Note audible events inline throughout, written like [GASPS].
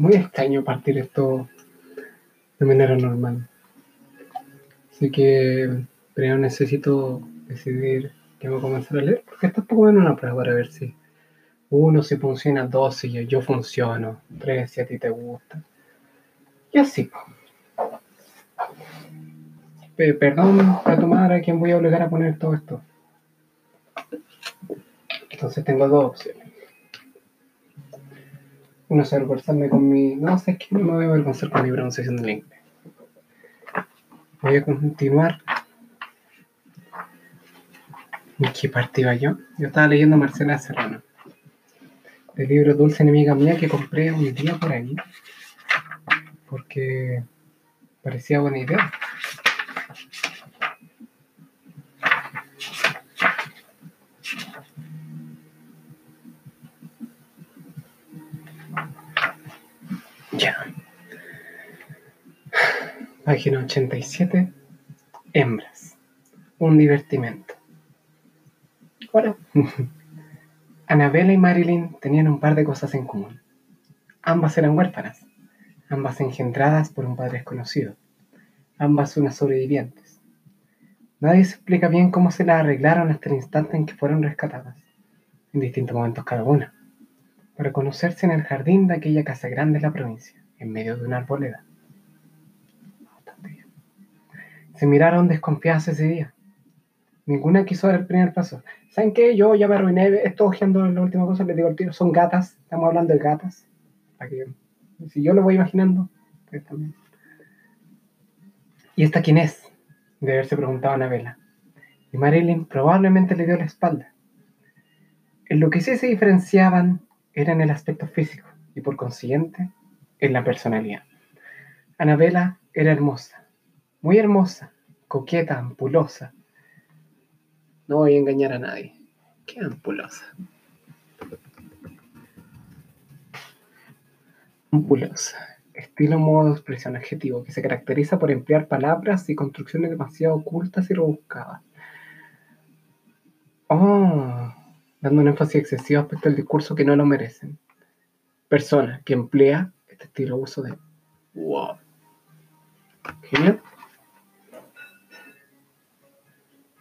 muy extraño partir esto de manera normal. Así que primero necesito decidir qué voy a comenzar a leer, porque esto es poco menos una prueba para ver si uno si funciona, dos si yo funciono, tres si a ti te gusta. Y así. Perdón a tu madre a quien voy a obligar a poner todo esto. Entonces tengo dos opciones. Uno es avergonzarme con mi. No sé, es no me voy a avergonzar con mi pronunciación del inglés. Voy a continuar. ¿En qué parte iba yo? Yo estaba leyendo Marcela Serrano. El libro Dulce Enemiga Mía que compré un día por ahí. Porque parecía buena idea. Página 87. Hembras. Un divertimento. Hola. [LAUGHS] Annabella y Marilyn tenían un par de cosas en común. Ambas eran huérfanas, ambas engendradas por un padre desconocido, ambas unas sobrevivientes. Nadie se explica bien cómo se las arreglaron hasta el instante en que fueron rescatadas, en distintos momentos cada una, para conocerse en el jardín de aquella casa grande de la provincia, en medio de una arboleda. Se miraron desconfiadas ese día. Ninguna quiso dar el primer paso. ¿Saben qué? Yo ya me arruiné, estoy ojeando la última cosa, les digo al tiro, son gatas, estamos hablando de gatas. si yo lo voy imaginando, pues también. ¿Y esta quién es? De haberse preguntado Anabela. Y Marilyn probablemente le dio la espalda. En lo que sí se diferenciaban era en el aspecto físico y por consiguiente en la personalidad. Anabela era hermosa, muy hermosa, coqueta, ampulosa. No voy a engañar a nadie. Qué ampulosa. Ampulosa. Estilo, modo de expresión adjetivo que se caracteriza por emplear palabras y construcciones demasiado ocultas y rebuscadas. Oh, dando un énfasis excesivo respecto al discurso que no lo merecen. Persona que emplea este estilo uso de wow. Genial.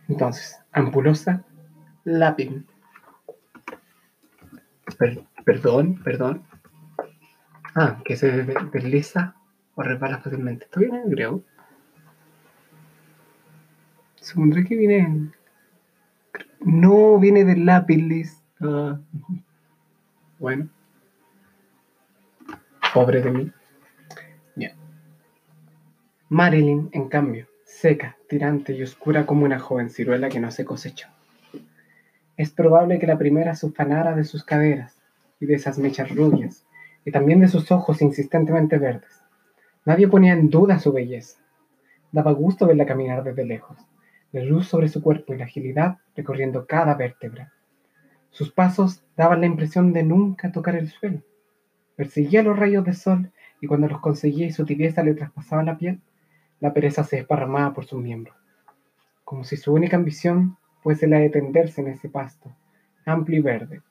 Entonces, ampulosa, lápiz. perdón, perdón. Ah, que se desliza o resbala fácilmente. ¿Esto viene en griego? Supondré que viene en... No, viene del lápiz. Ah. Bueno. Pobre de mí. Ya. Marilyn, en cambio, seca, tirante y oscura como una joven ciruela que no se cosechó. Es probable que la primera se ufanara de sus caderas y de esas mechas rubias, y también de sus ojos insistentemente verdes. Nadie ponía en duda su belleza. Daba gusto verla caminar desde lejos, la luz sobre su cuerpo y la agilidad recorriendo cada vértebra. Sus pasos daban la impresión de nunca tocar el suelo. Perseguía los rayos de sol y cuando los conseguía y su tibieza le traspasaba la piel, la pereza se desparramaba por sus miembros, como si su única ambición fuese la de tenderse en ese pasto, amplio y verde,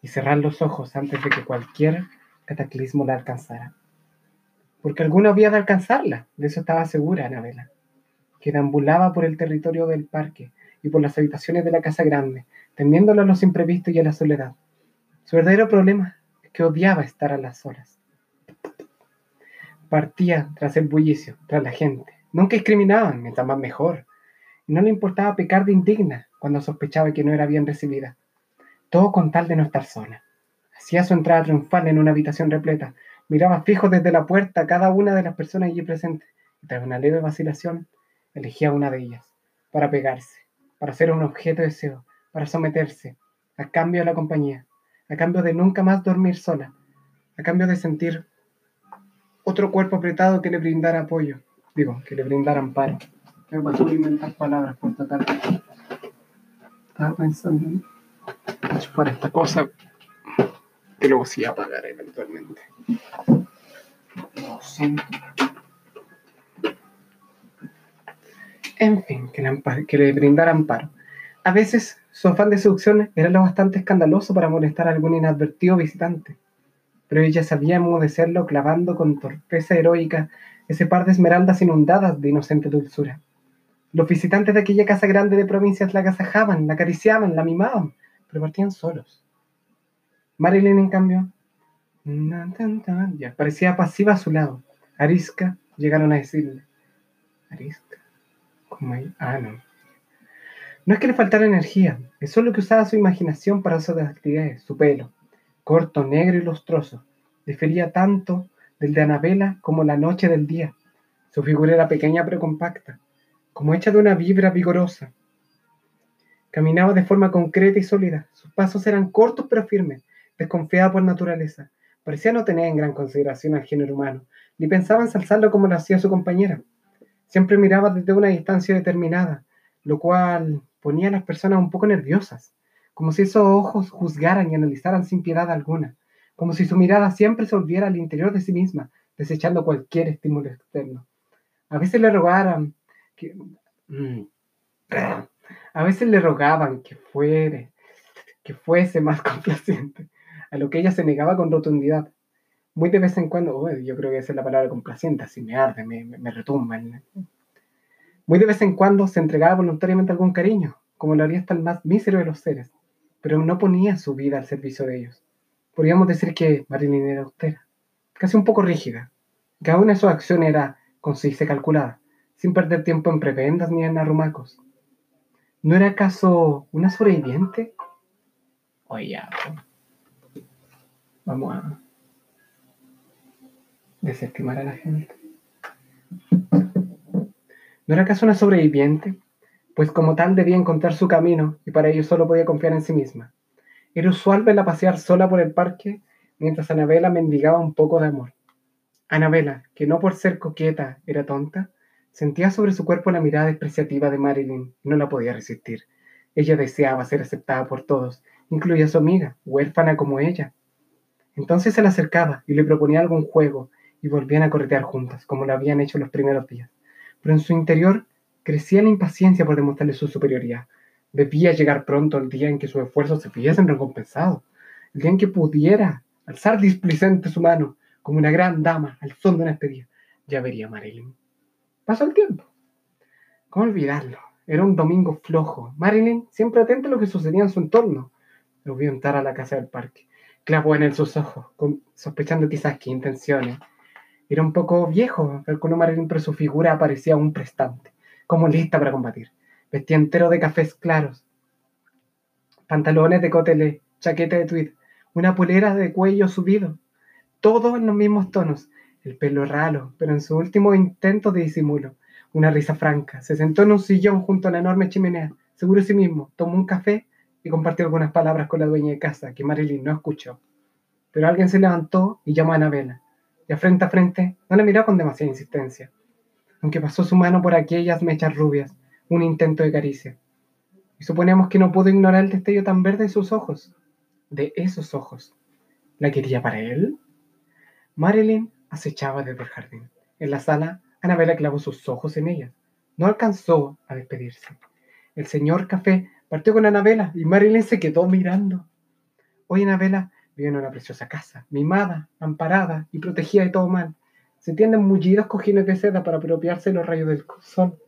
y cerrar los ojos antes de que cualquier cataclismo la alcanzara. Porque alguno había de alcanzarla, de eso estaba segura Anabela, que deambulaba por el territorio del parque y por las habitaciones de la casa grande, temiéndolo a los imprevistos y a la soledad. Su verdadero problema es que odiaba estar a las horas partía tras el bullicio, tras la gente. Nunca discriminaban, mientras más mejor. Y no le importaba pecar de indigna cuando sospechaba que no era bien recibida. Todo con tal de no estar sola. Hacía su entrada triunfal en una habitación repleta. Miraba fijo desde la puerta a cada una de las personas allí presentes. Y tras una leve vacilación, elegía una de ellas. Para pegarse, para ser un objeto de deseo, para someterse, a cambio de la compañía, a cambio de nunca más dormir sola, a cambio de sentir otro cuerpo apretado que le brindara apoyo, digo, que le brindara amparo. Me pasó a inventar palabras por tratar de... Estaba pensando en para esta cosa que luego sí apagar eventualmente. Lo siento. En fin, que le, que le brindara amparo. A veces su afán de seducción era lo bastante escandaloso para molestar a algún inadvertido visitante pero ella sabía enmudecerlo clavando con torpeza heroica ese par de esmeraldas inundadas de inocente dulzura. Los visitantes de aquella casa grande de provincias la agasajaban, la acariciaban, la mimaban, pero partían solos. Marilyn, en cambio, ya, parecía pasiva a su lado. Arisca llegaron a decirle. Arisca. ¿Cómo hay? Ah, no. No es que le faltara energía, es solo que usaba su imaginación para hacer actividades. Su pelo, corto, negro y lustroso, difería tanto del de Anabela como la noche del día. Su figura era pequeña pero compacta, como hecha de una vibra vigorosa. Caminaba de forma concreta y sólida. Sus pasos eran cortos pero firmes, desconfiada por naturaleza. Parecía no tener en gran consideración al género humano, ni pensaba ensalzarlo como lo hacía su compañera. Siempre miraba desde una distancia determinada, lo cual ponía a las personas un poco nerviosas, como si esos ojos juzgaran y analizaran sin piedad alguna, como si su mirada siempre se volviera al interior de sí misma, desechando cualquier estímulo externo. A veces le rogaran que... Mm, a veces le rogaban que fuere, que fuese más [LAUGHS] complaciente, a lo que ella se negaba con rotundidad. Muy de vez en cuando, yo creo que esa es la palabra complaciente, así me arde, me, me, me retumba. Muy de vez en cuando se entregaba voluntariamente algún cariño, como lo haría hasta el más mísero de los seres, pero no ponía su vida al servicio de ellos. Podríamos decir que Marilyn era austera, casi un poco rígida. Cada una de sus acciones era concisa y calculada, sin perder tiempo en prebendas ni en arrumacos. ¿No era acaso una sobreviviente? Oye, vamos a desestimar a la gente. ¿No era acaso una sobreviviente? Pues como tal debía encontrar su camino y para ello solo podía confiar en sí misma. Era usual verla pasear sola por el parque mientras Anabela mendigaba un poco de amor. Anabela, que no por ser coqueta era tonta, sentía sobre su cuerpo la mirada despreciativa de Marilyn y no la podía resistir. Ella deseaba ser aceptada por todos, incluida su amiga, huérfana como ella. Entonces se le acercaba y le proponía algún juego y volvían a corretear juntas, como lo habían hecho los primeros días pero en su interior crecía la impaciencia por demostrarle su superioridad. Debía llegar pronto el día en que sus esfuerzos se viesen recompensados, el día en que pudiera alzar displicente su mano como una gran dama al son de una despedida. Ya vería Marilyn. Pasó el tiempo. ¿Cómo olvidarlo? Era un domingo flojo. Marilyn, siempre atenta a lo que sucedía en su entorno, lo vio entrar a la casa del parque. Clavó en él sus ojos, sospechando quizás qué intenciones era un poco viejo, color marino, pero su figura parecía un prestante, como lista para combatir. Vestía entero de cafés claros, pantalones de cotele, chaqueta de tweed, una polera de cuello subido, todo en los mismos tonos, el pelo ralo, pero en su último intento de disimulo, una risa franca. Se sentó en un sillón junto a la enorme chimenea, seguro de sí mismo, tomó un café y compartió algunas palabras con la dueña de casa, que Marilyn no escuchó. Pero alguien se levantó y llamó a Anabela y a frente a frente no le miró con demasiada insistencia, aunque pasó su mano por aquellas mechas rubias, un intento de caricia. Y suponemos que no pudo ignorar el destello tan verde de sus ojos, de esos ojos. ¿La quería para él? Marilyn acechaba desde el jardín. En la sala, Anabela clavó sus ojos en ella. No alcanzó a despedirse. El señor Café partió con Anabela y Marilyn se quedó mirando. Oye, Anabela, Vive en una preciosa casa, mimada, amparada y protegida de todo mal. Se tienden mullidos cojines de seda para apropiarse los rayos del sol.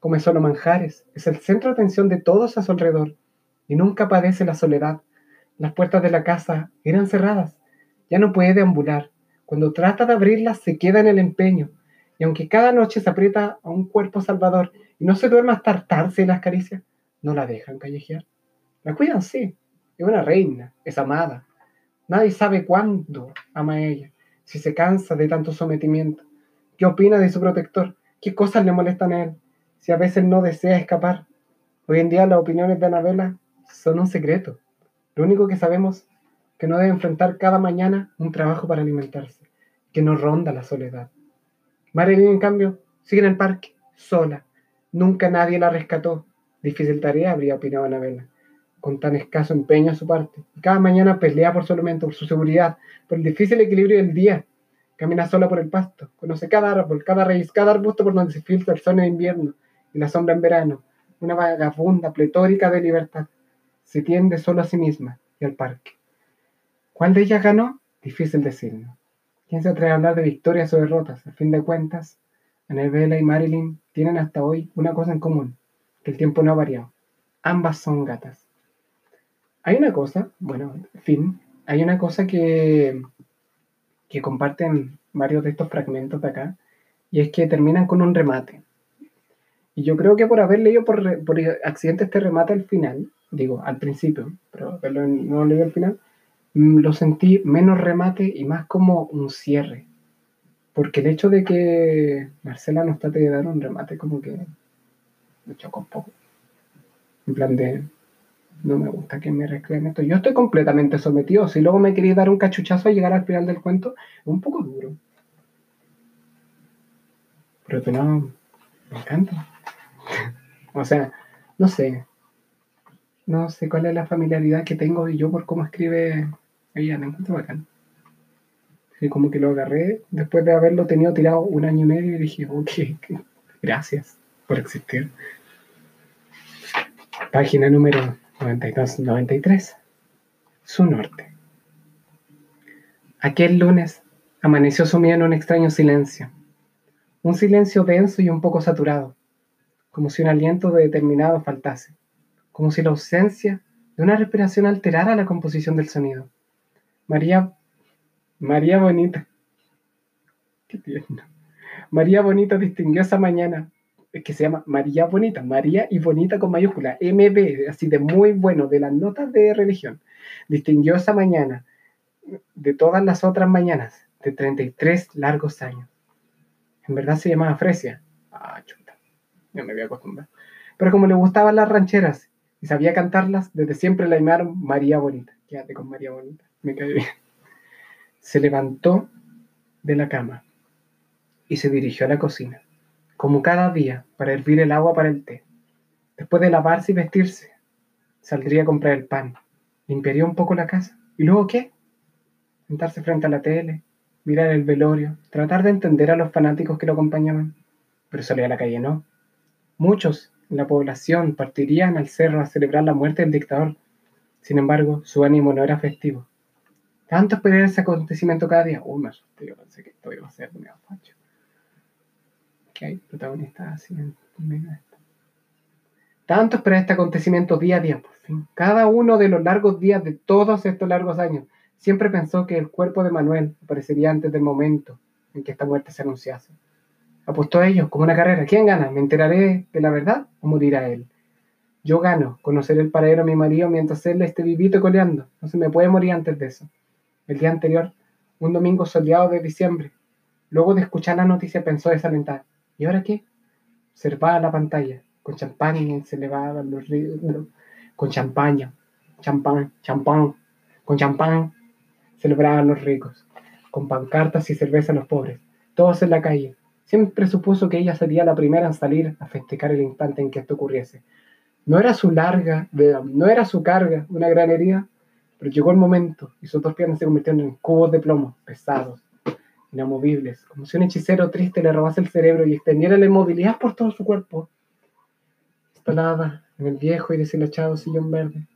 Come solo manjares. Es el centro de atención de todos a su alrededor. Y nunca padece la soledad. Las puertas de la casa eran cerradas. Ya no puede deambular. Cuando trata de abrirlas se queda en el empeño. Y aunque cada noche se aprieta a un cuerpo salvador y no se duerme hasta hartarse de las caricias, no la dejan callejear. La cuidan, sí. Es una reina, es amada, Nadie sabe cuándo ama a ella, si se cansa de tanto sometimiento. ¿Qué opina de su protector? ¿Qué cosas le molestan a él? Si a veces no desea escapar. Hoy en día las opiniones de Anabela son un secreto. Lo único que sabemos que no debe enfrentar cada mañana un trabajo para alimentarse, que no ronda la soledad. Marilyn, en cambio, sigue en el parque, sola. Nunca nadie la rescató. Difícil tarea, habría opinado Anabela con tan escaso empeño a su parte. Cada mañana pelea por su alimento, por su seguridad, por el difícil equilibrio del día. Camina sola por el pasto, conoce cada árbol, cada raíz, cada arbusto por donde se filtra el sol en invierno y la sombra en verano. Una vagabunda pletórica de libertad. Se tiende solo a sí misma y al parque. ¿Cuál de ellas ganó? Difícil decirlo. ¿Quién se atreve a hablar de victorias o derrotas? A fin de cuentas, Annabella y Marilyn tienen hasta hoy una cosa en común, que el tiempo no ha variado. Ambas son gatas. Hay una cosa, bueno, en fin, hay una cosa que, que comparten varios de estos fragmentos de acá, y es que terminan con un remate. Y yo creo que por haber leído por, accidente este remate al final, digo, al principio, pero haberlo no leído al final, mm, lo sentí menos remate y más como un cierre. Porque el hecho de que Marcela nos trate de dar un remate como que me chocó un poco. En plan de, no me gusta que me recreen esto. Yo estoy completamente sometido. Si luego me queréis dar un cachuchazo a llegar al final del cuento, es un poco duro. Pero que no, me encanta. [LAUGHS] o sea, no sé. No sé cuál es la familiaridad que tengo yo por cómo escribe ella. Me encuentro bacán. Y como que lo agarré después de haberlo tenido tirado un año y medio y dije, ok, gracias por existir. Página número 92-93. Su norte. Aquel lunes amaneció sumido en un extraño silencio. Un silencio denso y un poco saturado, como si un aliento determinado faltase, como si la ausencia de una respiración alterara la composición del sonido. María, María Bonita, qué tierno. María Bonita distinguió esa mañana, que se llama María Bonita, María y Bonita con mayúscula, MB, así de muy bueno, de las notas de religión. Distinguió esa mañana de todas las otras mañanas, de 33 largos años. En verdad se llamaba Fresia. Ah, chuta. No me voy a acostumbrar. Pero como le gustaban las rancheras y sabía cantarlas, desde siempre la llamaron María Bonita. Quédate con María Bonita. Me cae bien. Se levantó de la cama y se dirigió a la cocina, como cada día, para hervir el agua para el té. Después de lavarse y vestirse, saldría a comprar el pan, limpiaría un poco la casa. ¿Y luego qué? Sentarse frente a la tele, mirar el velorio, tratar de entender a los fanáticos que lo acompañaban. Pero salir a la calle no. Muchos en la población partirían al cerro a celebrar la muerte del dictador. Sin embargo, su ánimo no era festivo. Tanto esperar ese acontecimiento cada día. Uy, me asusté, yo pensé que esto iba a ser medio facho. Que hay protagonistas así. Tanto esperar este acontecimiento día a día, por fin. Cada uno de los largos días de todos estos largos años Siempre pensó que el cuerpo de Manuel aparecería antes del momento en que esta muerte se anunciase. Apostó a ello como una carrera. ¿Quién gana? ¿Me enteraré de la verdad o morirá él? Yo gano, conoceré el paradero a mi marido mientras él esté vivito y coleando. No se me puede morir antes de eso. El día anterior, un domingo soleado de diciembre, luego de escuchar la noticia pensó desalentar. ¿Y ahora qué? Observaba la pantalla, con champán se elevaban los ríos, con champaña, champán, champán, con champán celebraban los ricos, con pancartas y cerveza los pobres, todos en la calle. Siempre supuso que ella sería la primera en salir a festejar el instante en que esto ocurriese. No era su larga, no era su carga, una gran herida, pero llegó el momento y sus dos piernas se convirtieron en cubos de plomo, pesados, inamovibles, como si un hechicero triste le robase el cerebro y extendiera la inmovilidad por todo su cuerpo. Instalada en el viejo y deshilachado sillón verde,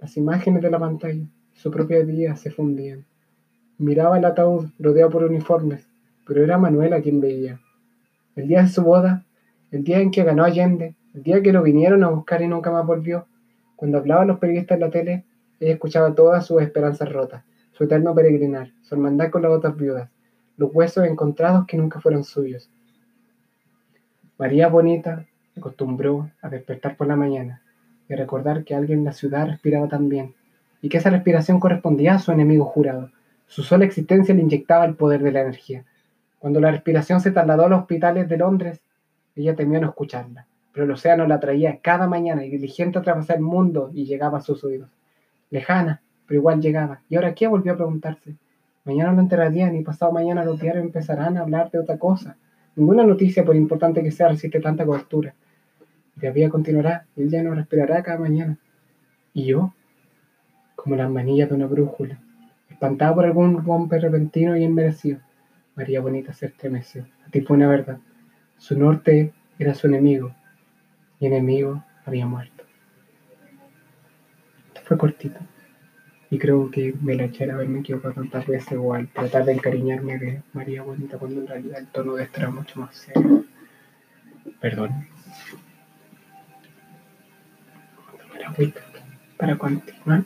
las imágenes de la pantalla su propia vida se fundían. Miraba el ataúd rodeado por uniformes, pero era Manuela quien veía. El día de su boda, el día en que ganó Allende, el día que lo vinieron a buscar y nunca más volvió, cuando hablaban los periodistas en la tele, ella escuchaba todas sus esperanzas rotas, su eterno peregrinar, su hermandad con las otras viudas, los huesos encontrados que nunca fueron suyos. María Bonita acostumbró a despertar por la mañana y a recordar que alguien en la ciudad respiraba también y que esa respiración correspondía a su enemigo jurado. Su sola existencia le inyectaba el poder de la energía. Cuando la respiración se trasladó a los hospitales de Londres, ella temió no escucharla, pero el océano la traía cada mañana y diligente atravesar el mundo y llegaba a sus oídos. Lejana, pero igual llegaba. ¿Y ahora qué? Volvió a preguntarse. Mañana lo enterarían y pasado mañana los diarios empezarán a hablar de otra cosa. Ninguna noticia, por importante que sea, resiste tanta cobertura. La vida continuará y él ya no respirará cada mañana. ¿Y yo? como las manillas de una brújula. Espantada por algún golpe repentino y inmerecido, María Bonita se estremeció. A ti fue una verdad. Su norte era su enemigo, y enemigo había muerto. Esto fue cortito. Y creo que me la echaré haberme equivocado tantas veces o al tratar de encariñarme de María Bonita cuando en realidad el tono de esto era mucho más serio. Perdón. la para continuar.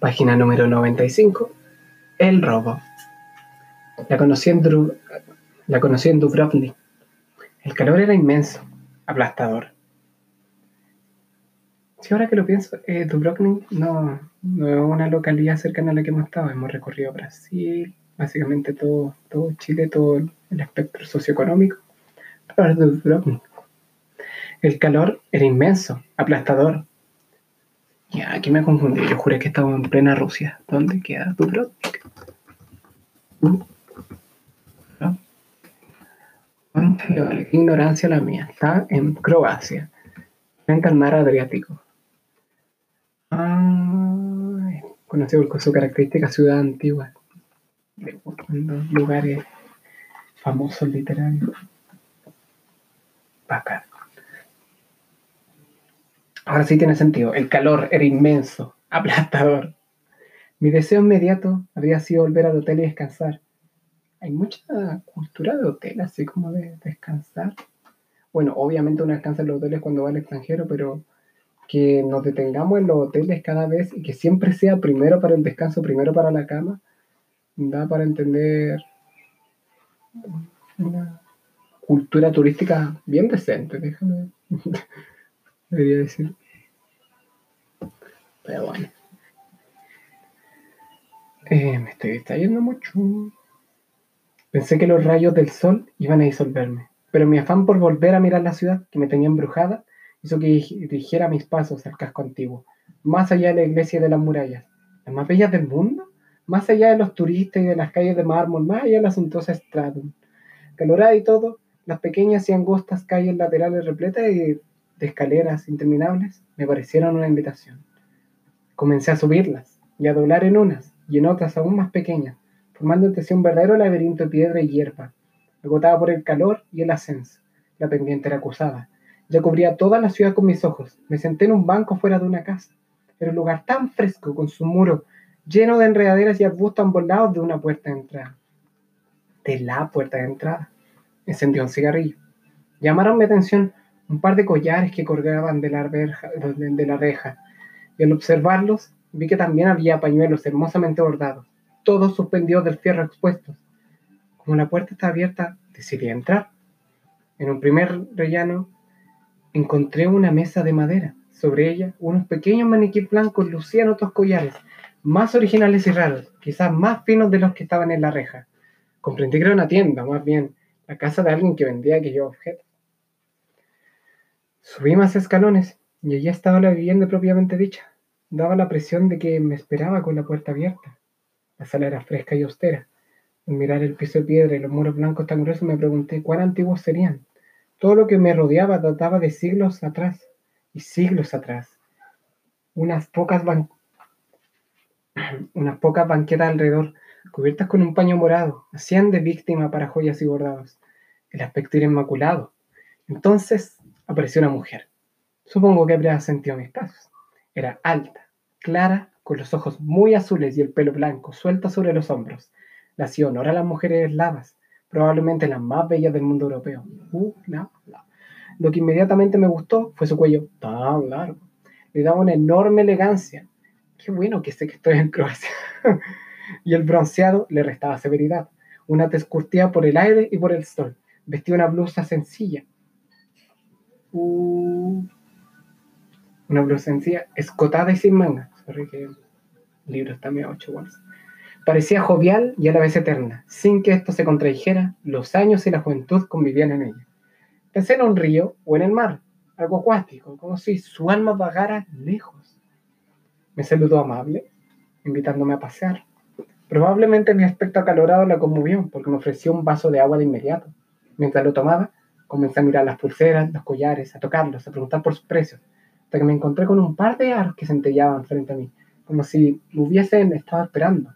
Página número 95. El robo. La conocí en, la conocí en Dubrovnik. El calor era inmenso, aplastador. Si ahora que lo pienso, eh, Dubrovnik no, no, es una localidad cercana a la que hemos estado. Hemos recorrido Brasil, básicamente todo, todo Chile, todo el espectro socioeconómico. Pero Dubrovnik. El calor era inmenso, aplastador. Ya, aquí me confundí. Yo juré que estaba en plena Rusia. ¿Dónde queda Dubrovnik? Ignorancia la mía. Está en Croacia, frente al mar Adriático. conocido por su característica ciudad antigua, de lugares famosos literarios. Bacán. Ahora sí tiene sentido. El calor era inmenso, [LAUGHS] aplastador. Mi deseo inmediato habría sido volver al hotel y descansar hay mucha cultura de hotel, así como de descansar. Bueno, obviamente uno descansa en los hoteles cuando va al extranjero, pero que nos detengamos en los hoteles cada vez y que siempre sea primero para el descanso, primero para la cama, da para entender una cultura turística bien decente, déjame. [LAUGHS] Debería decir. Pero bueno. Eh, me estoy distrayendo mucho. Pensé que los rayos del sol iban a disolverme, pero mi afán por volver a mirar la ciudad, que me tenía embrujada, hizo que dirigiera mis pasos al casco antiguo, más allá de la iglesia y de las murallas, las más bellas del mundo, más allá de los turistas y de las calles de mármol, más allá de la suntuosa Stradum. Calorada y todo, las pequeñas y angostas calles laterales repletas de, de escaleras interminables me parecieron una invitación. Comencé a subirlas y a doblar en unas y en otras aún más pequeñas, formando entre un verdadero laberinto de piedra y hierba, agotada por el calor y el ascenso. La pendiente era acusada. Ya cubría toda la ciudad con mis ojos. Me senté en un banco fuera de una casa. Era un lugar tan fresco, con su muro lleno de enredaderas y arbustos ambolados de una puerta de entrada. De la puerta de entrada. Encendió un cigarrillo. Llamaron mi atención un par de collares que colgaban de la, de la reja, y al observarlos vi que también había pañuelos hermosamente bordados todos suspendidos del fierro expuestos. Como la puerta está abierta, decidí entrar. En un primer rellano encontré una mesa de madera. Sobre ella, unos pequeños maniquíes blancos lucían otros collares, más originales y raros, quizás más finos de los que estaban en la reja. Comprendí que era una tienda, más bien, la casa de alguien que vendía aquellos objetos. Subí más escalones y allí estaba la vivienda propiamente dicha. Daba la presión de que me esperaba con la puerta abierta. La sala era fresca y austera. Al mirar el piso de piedra y los muros blancos tan gruesos me pregunté cuán antiguos serían. Todo lo que me rodeaba databa de siglos atrás y siglos atrás. Unas pocas, [CLEARS THROAT] Unas pocas banquetas alrededor, cubiertas con un paño morado, hacían de víctima para joyas y bordados. El aspecto era inmaculado. Entonces apareció una mujer. Supongo que habría sentido mis pasos. Era alta, clara con los ojos muy azules y el pelo blanco suelto sobre los hombros. Le hacía honor a las mujeres eslavas, probablemente las más bellas del mundo europeo. Uh, Lo que inmediatamente me gustó fue su cuello tan largo. Le daba una enorme elegancia. Qué bueno que sé que estoy en Croacia. [LAUGHS] y el bronceado le restaba severidad. Una tez curtida por el aire y por el sol. Vestía una blusa sencilla. Uh, una blusa sencilla, escotada y sin manga el libro está medio ocho Parecía jovial y a la vez eterna. Sin que esto se contradijera, los años y la juventud convivían en ella. Pensé en un río o en el mar, algo acuático, como si su alma vagara lejos. Me saludó amable, invitándome a pasear. Probablemente mi aspecto acalorado la conmovió, porque me ofreció un vaso de agua de inmediato. Mientras lo tomaba, comencé a mirar las pulseras, los collares, a tocarlos, a preguntar por sus precios hasta que me encontré con un par de aros que centellaban frente a mí, como si me hubiesen estado esperando.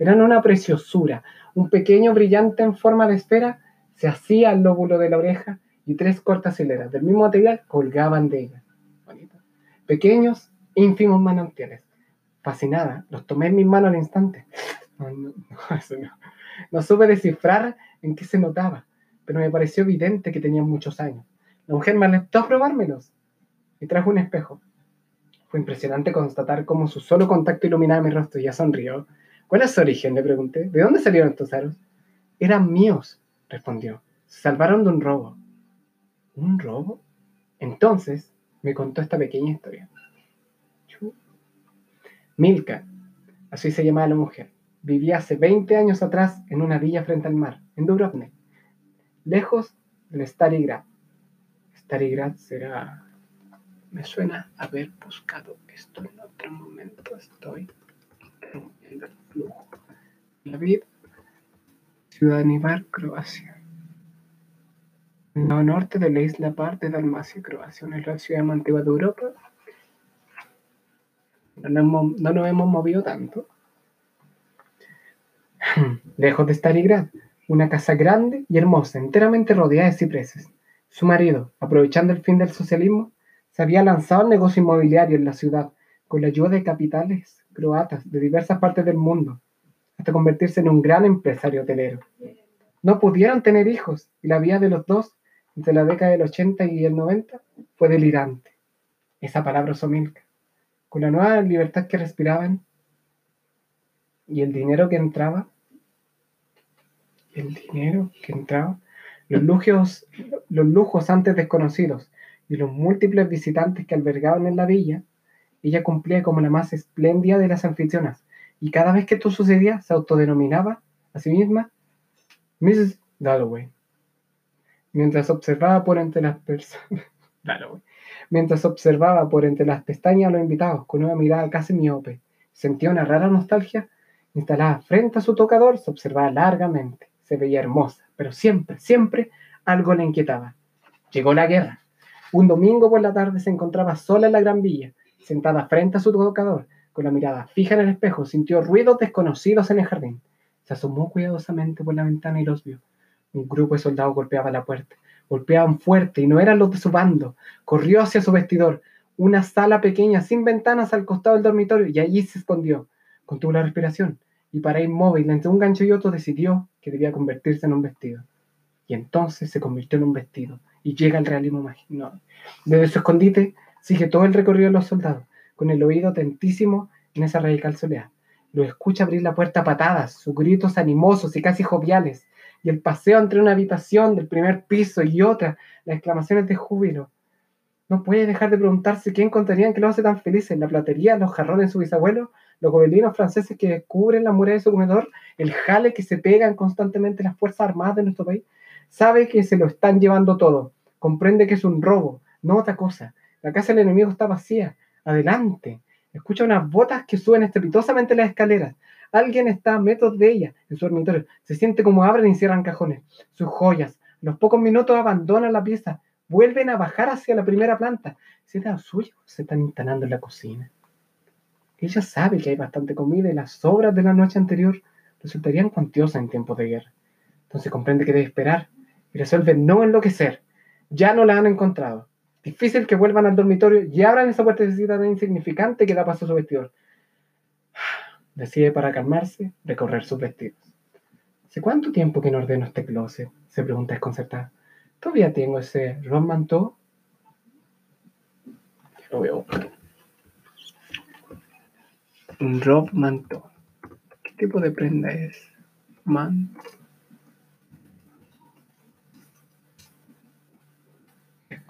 Eran una preciosura, un pequeño brillante en forma de esfera se hacía al lóbulo de la oreja y tres cortas hileras del mismo material colgaban de ella. Pequeños, ínfimos manantiales. Fascinada, los tomé en mis manos al instante. [LAUGHS] No, no, no, no supe descifrar en qué se notaba, pero me pareció evidente que tenían muchos años. La mujer me alentó a probármelos y trajo un espejo. Impresionante constatar cómo su solo contacto iluminaba mi rostro y ya sonrió. ¿Cuál es su origen? Le pregunté. ¿De dónde salieron estos aros? Eran míos, respondió. Se salvaron de un robo. ¿Un robo? Entonces me contó esta pequeña historia. Milka, así se llamaba la mujer, vivía hace 20 años atrás en una villa frente al mar, en Dubrovnik, lejos del Starigrad. Starigrad será... Me suena haber buscado esto en otro momento. Estoy en el flujo. La vida, Ciudad Nivar, Croacia. En el norte de la isla Par de Dalmacia, Croacia, una ciudades más antiguas de Europa. No nos, hemos, movido tanto. [CLEARS THROAT] Lejos de Starigrad, una casa grande y hermosa, enteramente rodeada de cipreses. Su marido, aprovechando el fin del socialismo, se había lanzado al negocio inmobiliario en la ciudad con la ayuda de capitales croatas de diversas partes del mundo, hasta convertirse en un gran empresario hotelero. No pudieron tener hijos y la vida de los dos entre la década del 80 y el 90 fue delirante. Esa palabra somilca. Con la nueva libertad que respiraban y el dinero que entraba, el dinero que entraba, los lujos, los lujos antes desconocidos y los múltiples visitantes que albergaban en la villa, ella cumplía como la más espléndida de las anfitrionas, y cada vez que esto sucedía se autodenominaba a sí misma Mrs. Dalloway. Mientras observaba por entre las personas. [LAUGHS] Mientras observaba por entre las pestañas a los invitados con una mirada casi miope, sentía una rara nostalgia. Instalada frente a su tocador, se observaba largamente. Se veía hermosa, pero siempre, siempre algo le inquietaba. Llegó la guerra. Un domingo por la tarde se encontraba sola en la gran villa, sentada frente a su tocador, con la mirada fija en el espejo, sintió ruidos desconocidos en el jardín. Se asomó cuidadosamente por la ventana y los vio. Un grupo de soldados golpeaba la puerta. Golpeaban fuerte y no eran los de su bando. Corrió hacia su vestidor, una sala pequeña sin ventanas al costado del dormitorio, y allí se escondió. Contuvo la respiración y para inmóvil entre un gancho y otro decidió que debía convertirse en un vestido. Y entonces se convirtió en un vestido y llega al realismo mágico. Desde su escondite sigue todo el recorrido de los soldados, con el oído atentísimo en esa radical soledad. Lo escucha abrir la puerta a patadas, sus gritos animosos y casi joviales, y el paseo entre una habitación del primer piso y otra, las exclamaciones de júbilo. No puede dejar de preguntarse qué encontrarían que lo hace tan felices, la platería, los jarrones de su bisabuelo, los gobelinos franceses que descubren la muralla de su comedor, el jale que se pegan constantemente las Fuerzas Armadas de nuestro país. Sabe que se lo están llevando todo, comprende que es un robo, no otra cosa. La casa del enemigo está vacía. Adelante. Escucha unas botas que suben estrepitosamente las escaleras. Alguien está a metros de ella, en su dormitorio. Se siente como abren y cierran cajones. Sus joyas. A los pocos minutos abandonan la pieza. Vuelven a bajar hacia la primera planta. ¿Se da suyo? Se están instalando en la cocina. Ella sabe que hay bastante comida y las sobras de la noche anterior resultarían cuantiosas en tiempos de guerra. Entonces comprende que debe esperar y resuelve no enloquecer. Ya no la han encontrado. Difícil que vuelvan al dormitorio y abran esa puertecita tan insignificante que da paso a su vestidor. [SIGHS] Decide para calmarse recorrer sus vestidos. ¿Hace cuánto tiempo que no ordeno este closet? Se pregunta desconcertada. ¿Todavía tengo ese ron manteau? Lo veo. Un rob. ¿Qué tipo de prenda es? Man.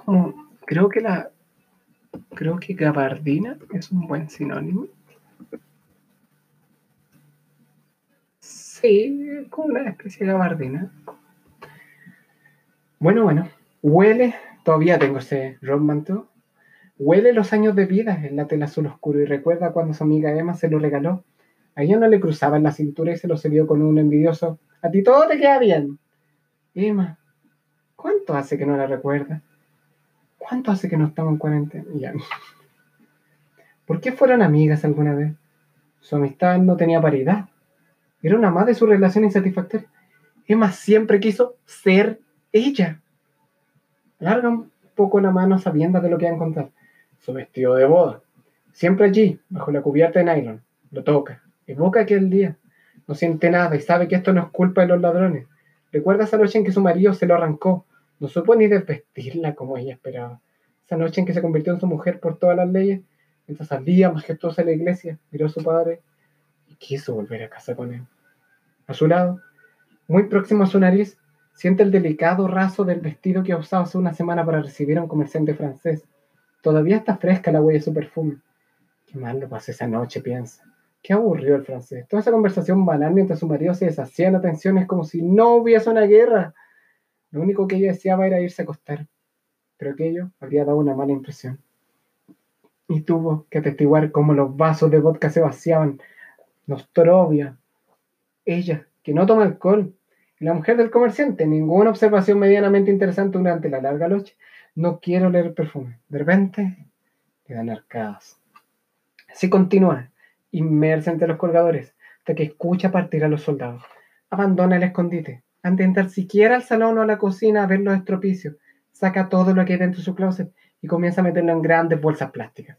Como, creo que la, creo que gabardina es un buen sinónimo. Sí, como una especie de gabardina. Bueno, bueno, huele, todavía tengo ese rob manteau. Huele los años de vida en la tela azul oscuro y recuerda cuando su amiga Emma se lo regaló. A ella no le cruzaba en la cintura y se lo cedió con un envidioso. A ti todo te queda bien. Emma, ¿cuánto hace que no la recuerda? ¿Cuánto hace que no estamos en cuarentena? ¿Por qué fueron amigas alguna vez? Su amistad no tenía paridad. Era una más de su relación insatisfactoria. Emma siempre quiso ser ella. Larga un poco la mano sabiendo de lo que va a encontrar. Su vestido de boda. Siempre allí, bajo la cubierta de nylon. Lo toca. Evoca aquel día. No siente nada y sabe que esto no es culpa de los ladrones. Recuerda esa noche en que su marido se lo arrancó. No supo ni desvestirla como ella esperaba. Esa noche en que se convirtió en su mujer por todas las leyes. Mientras salía majestuosa de la iglesia, miró a su padre y quiso volver a casa con él. A su lado, muy próximo a su nariz, siente el delicado raso del vestido que ha usado hace una semana para recibir a un comerciante francés. Todavía está fresca la huella de su perfume. Qué mal lo pasé esa noche, piensa. Qué aburrido el francés. Toda esa conversación banal mientras su marido se deshacía en atenciones como si no hubiese una guerra. Lo único que ella deseaba era irse a acostar. Pero aquello habría dado una mala impresión. Y tuvo que atestiguar cómo los vasos de vodka se vaciaban. Nostrovia. Ella, que no toma alcohol. Y la mujer del comerciante, ninguna observación medianamente interesante durante la larga noche. No quiero leer perfume. De repente, le dan arcadas. Así continúa, inmersa entre los colgadores, hasta que escucha partir a los soldados. Abandona el escondite, antes de entrar siquiera al salón o a la cocina a ver los estropicios. Saca todo lo que hay dentro de su closet y comienza a meterlo en grandes bolsas plásticas.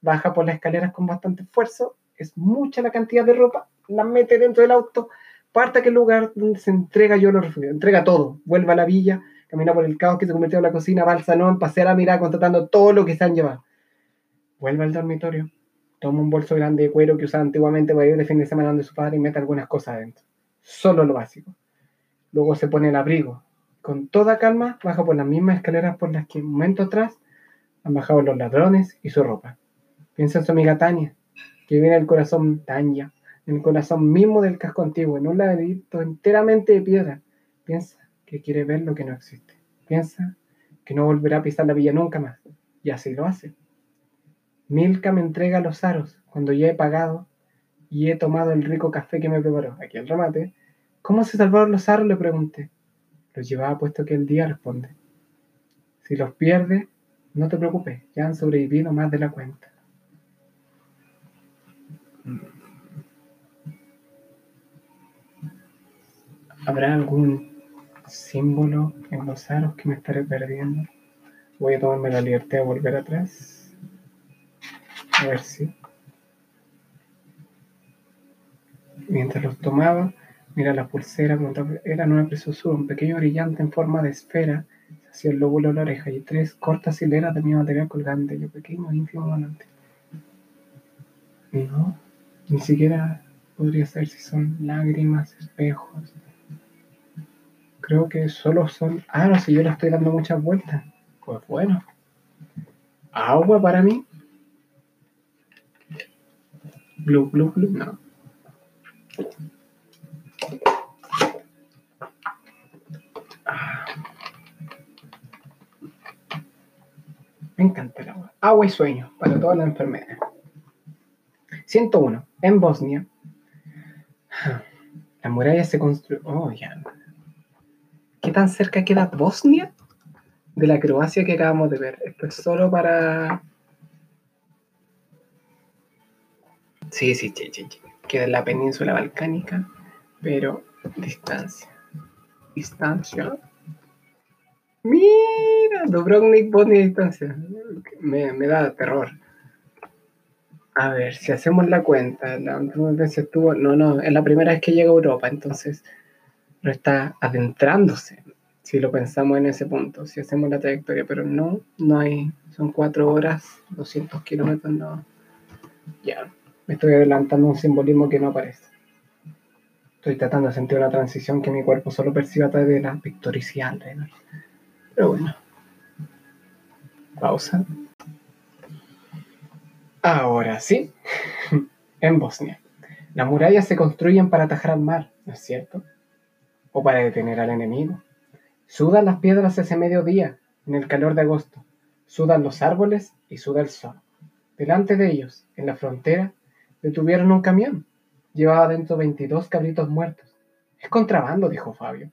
Baja por las escaleras con bastante esfuerzo, es mucha la cantidad de ropa, la mete dentro del auto, parte a aquel lugar donde se entrega yo los refugios, entrega todo, vuelve a la villa, camina por el caos que se convirtió en la cocina, va al salón, pasea la mirada constatando todo lo que se han llevado. Vuelve al dormitorio, toma un bolso grande de cuero que usaba antiguamente para ir de fin de semana donde su padre y mete algunas cosas adentro. Solo lo básico. Luego se pone el abrigo. Con toda calma baja por las mismas escaleras por las que un momento atrás han bajado los ladrones y su ropa. Piensa en su amiga Tania, que viene el corazón Tanya, en el corazón mismo del casco antiguo, en un laberinto enteramente de piedra. Piensa que quiere ver lo que no existe. Piensa que no volverá a pisar la villa nunca más. Y así lo hace. Milka me entrega los aros cuando ya he pagado y he tomado el rico café que me preparó. Aquí el remate. ¿Cómo se salvaron los aros? Le pregunté. Los llevaba puesto que el día responde. Si los pierdes, no te preocupes, ya han sobrevivido más de la cuenta. ¿Habrá algún símbolo en los aros que me estaré perdiendo? Voy a tomarme la libertad de volver atrás. A ver si. Mientras los tomaba, mira la pulsera, era nueva preciosura, un pequeño brillante en forma de esfera, hacia el lóbulo de la oreja y tres cortas hileras de mi material colgante, yo pequeño, ínfimo donante. No, ni siquiera podría saber si son lágrimas, espejos. Creo que solo son. Ah, no, si yo le estoy dando muchas vueltas. Pues bueno. Agua para mí. Blue, blue, blue, no. Me encanta el agua. Agua y sueño para todas las enfermedades. 101. En Bosnia, [SIGHS] la muralla se construyó. Oh, ya. ¿Qué tan cerca queda Bosnia de la Croacia que acabamos de ver? Esto es solo para Sí, sí, sí, sí, Queda en la península balcánica, pero distancia. Distancia. Mira, Dubrovnik, Bosnia, distancia. Me, me da terror. A ver, si hacemos la cuenta, la estuvo. No, no, es la primera vez que llega a Europa, entonces no está adentrándose. Si lo pensamos en ese punto, si hacemos la trayectoria, pero no, no hay. Son cuatro horas, 200 kilómetros, no. Ya. Me estoy adelantando un simbolismo que no aparece. Estoy tratando de sentir una transición que mi cuerpo solo percibe a través de la pictorial. Pero bueno. Pausa. Ahora sí. [LAUGHS] en Bosnia. Las murallas se construyen para atajar al mar, ¿no es cierto? O para detener al enemigo. Sudan las piedras ese mediodía, en el calor de agosto. Sudan los árboles y suda el sol. Delante de ellos, en la frontera, Detuvieron un camión. Llevaba dentro 22 cabritos muertos. Es contrabando, dijo Fabio.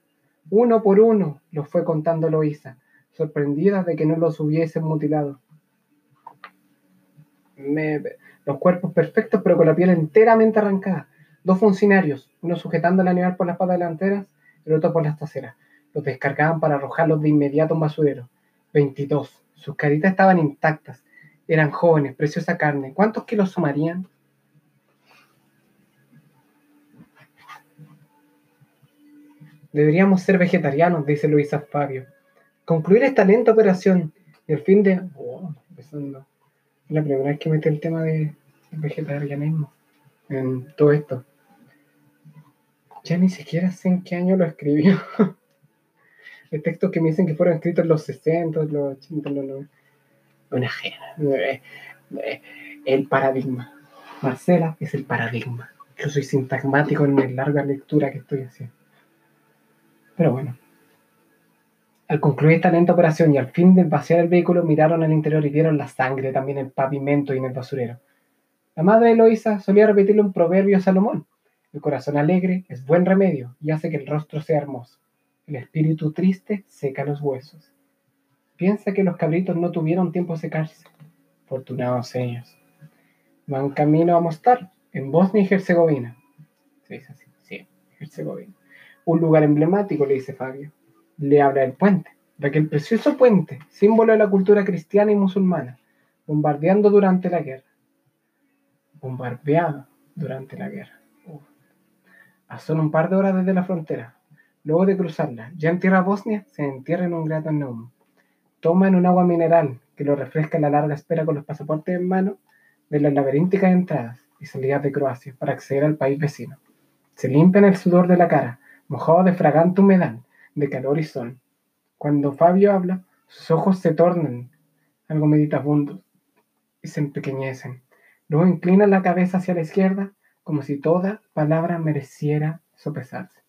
Uno por uno, los fue contando Loisa, sorprendida de que no los hubiesen mutilado. los cuerpos perfectos, pero con la piel enteramente arrancada. Dos funcionarios, uno sujetando al animal por las patas delanteras, el otro por las traseras. Los descargaban para arrojarlos de inmediato a un basurero. 22. Sus caritas estaban intactas. Eran jóvenes, preciosa carne. ¿Cuántos kilos sumarían? Deberíamos ser vegetarianos, dice Luisa Fabio. Concluir esta lenta operación y el fin de... Oh, empezando. La primera vez que metí el tema de vegetarianismo en todo esto. Ya ni siquiera sé en qué año lo escribió. [LAUGHS] Hay textos que me dicen que fueron escritos en los 60, los 80, los 90. Una eh, El paradigma. Marcela es el paradigma. Yo soy sintagmático en la larga lectura que estoy haciendo. Pero bueno. Al concluir esta lenta operación y al fin de vaciar el vehículo, miraron al interior y vieron la sangre también en el pavimento y en el basurero. La madre de Eloísa solía repetirle un proverbio a Salomón. El corazón alegre es buen remedio y hace que el rostro sea hermoso. El espíritu triste seca los huesos. Piensa que los cabritos no tuvieron tiempo de secarse. Fortunados ellos. Van camino a Mostar, en Bosnia y Herzegovina. Se dice así, sí, Herzegovina. Un lugar emblemático, le dice Fabio. Le habla del puente, de aquel precioso puente, símbolo de la cultura cristiana y musulmana, bombardeando durante la guerra. Bombardeado durante la guerra. Solo un par de horas desde la frontera. Luego de cruzarla, ya en tierra bosnia, se entierra en un grato Toma Toman un agua mineral que lo refresca en la larga espera con los pasaportes en mano de las laberínticas entradas y salidas de Croacia para acceder al país vecino. Se limpian el sudor de la cara mojado de fragante humedad, de calor y sol. Cuando Fabio habla, sus ojos se tornan algo meditabundos y se empequeñecen. Luego inclina la cabeza hacia la izquierda, como si toda palabra mereciera sopesarse.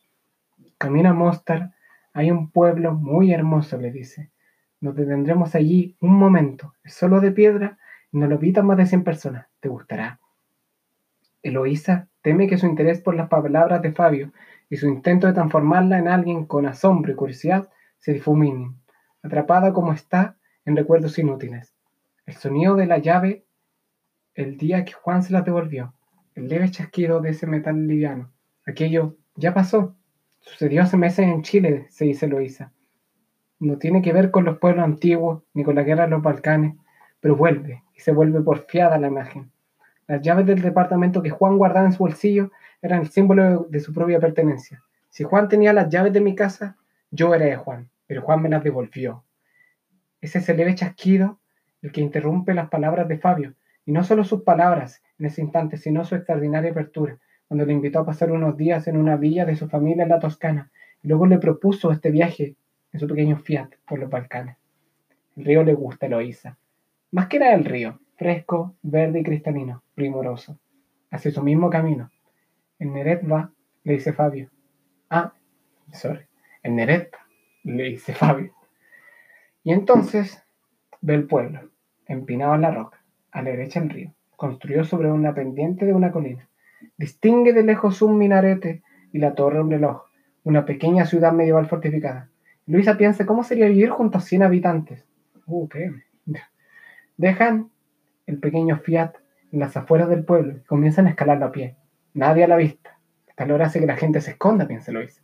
Camina Mostar, hay un pueblo muy hermoso, le dice. Nos detendremos allí un momento, es solo de piedra y no lo habitan más de 100 personas. ¿Te gustará? Eloísa teme que su interés por las palabras de Fabio y su intento de transformarla en alguien con asombro y curiosidad se difuminen, atrapada como está en recuerdos inútiles. El sonido de la llave el día que Juan se la devolvió, el leve chasquido de ese metal liviano. Aquello ya pasó. Sucedió hace meses en Chile, se dice Loisa. No tiene que ver con los pueblos antiguos ni con la guerra de los Balcanes, pero vuelve y se vuelve porfiada la imagen. Las llaves del departamento que Juan guardaba en su bolsillo eran el símbolo de su propia pertenencia. Si Juan tenía las llaves de mi casa, yo era de Juan, pero Juan me las devolvió. Ese leve chasquido el que interrumpe las palabras de Fabio, y no solo sus palabras en ese instante, sino su extraordinaria apertura, cuando le invitó a pasar unos días en una villa de su familia en la Toscana, y luego le propuso este viaje en su pequeño Fiat por los Balcanes. El río le gusta Eloísa. Más que era el río, fresco, verde y cristalino, primoroso, hacia su mismo camino. En Neretva, le dice Fabio. Ah, sorry, en Neretva, le dice Fabio. Y entonces ve el pueblo, empinado en la roca, a la derecha el río, construido sobre una pendiente de una colina. Distingue de lejos un minarete y la torre un reloj, una pequeña ciudad medieval fortificada. Luisa piensa cómo sería vivir junto a 100 habitantes. Uh, qué. Dejan el pequeño Fiat en las afueras del pueblo y comienzan a escalarlo a pie. Nadie a la vista. El calor hace que la gente se esconda, piensa Luis.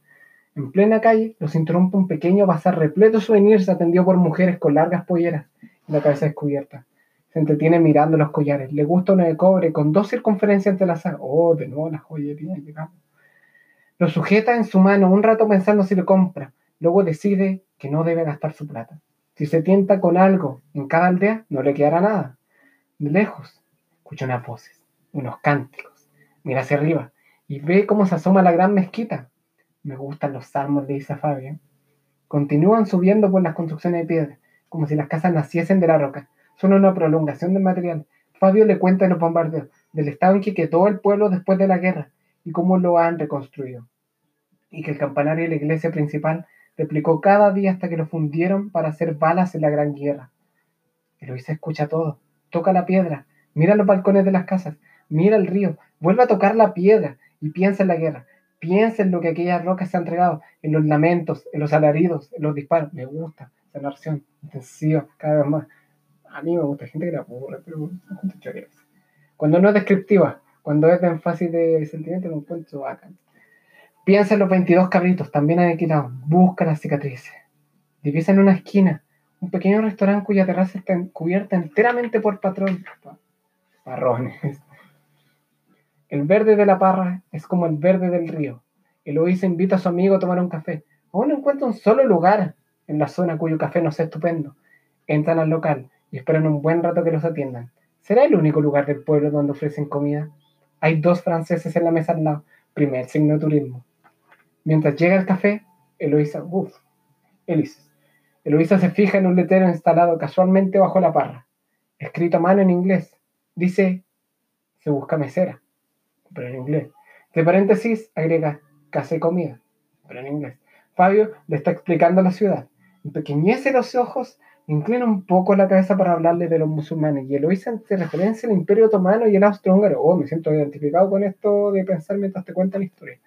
En plena calle los interrumpe un pequeño bazar repleto de souvenirs atendido por mujeres con largas polleras y la cabeza descubierta. Se entretiene mirando los collares. Le gusta uno de cobre con dos circunferencias entrelazadas. Oh, de nuevo la joyería, llegamos. Lo sujeta en su mano un rato pensando si lo compra. Luego decide que no debe gastar su plata. Si se tienta con algo en cada aldea, no le quedará nada. De lejos, escucha unas voces, unos cánticos. Mira hacia arriba y ve cómo se asoma la gran mezquita. Me gustan los salmos, le dice Fabio. Continúan subiendo por las construcciones de piedra, como si las casas naciesen de la roca. Son una prolongación del material. Fabio le cuenta de los bombardeos, del estado en que quedó el pueblo después de la guerra y cómo lo han reconstruido. Y que el campanario de la iglesia principal replicó cada día hasta que lo fundieron para hacer balas en la gran guerra. Eloisa escucha todo toca la piedra, mira los balcones de las casas, mira el río, vuelve a tocar la piedra y piensa en la guerra. Piensa en lo que aquellas rocas se han entregado, en los lamentos, en los alaridos, en los disparos. Me gusta esa narración intensiva, cada vez más. A mí me gusta, gente que la aburre, pero Cuando no es descriptiva, cuando es de énfasis de sentimiento, lo encuentro bacán. Piensa en los 22 cabritos, también han quitado. Busca las cicatrices. Divisa en una esquina un pequeño restaurante cuya terraza está cubierta enteramente por patrones. Parrones. El verde de la parra es como el verde del río. Eloísa invita a su amigo a tomar un café. Aún no encuentra un solo lugar en la zona cuyo café no sea estupendo. Entran al local y esperan un buen rato que los atiendan. ¿Será el único lugar del pueblo donde ofrecen comida? Hay dos franceses en la mesa al lado. Primer signo de turismo. Mientras llega el café, Eloísa, uff, Elisa. Eloísa se fija en un letrero instalado casualmente bajo la parra, escrito a mano en inglés. Dice, se busca mesera, pero en inglés. De paréntesis, agrega, casa y comida, pero en inglés. Fabio le está explicando la ciudad. Empequeñece los ojos, inclina un poco la cabeza para hablarle de los musulmanes y Eloísa hace referencia al Imperio Otomano y el Austrohúngaro. Oh, me siento identificado con esto de pensar mientras te cuentan la historia.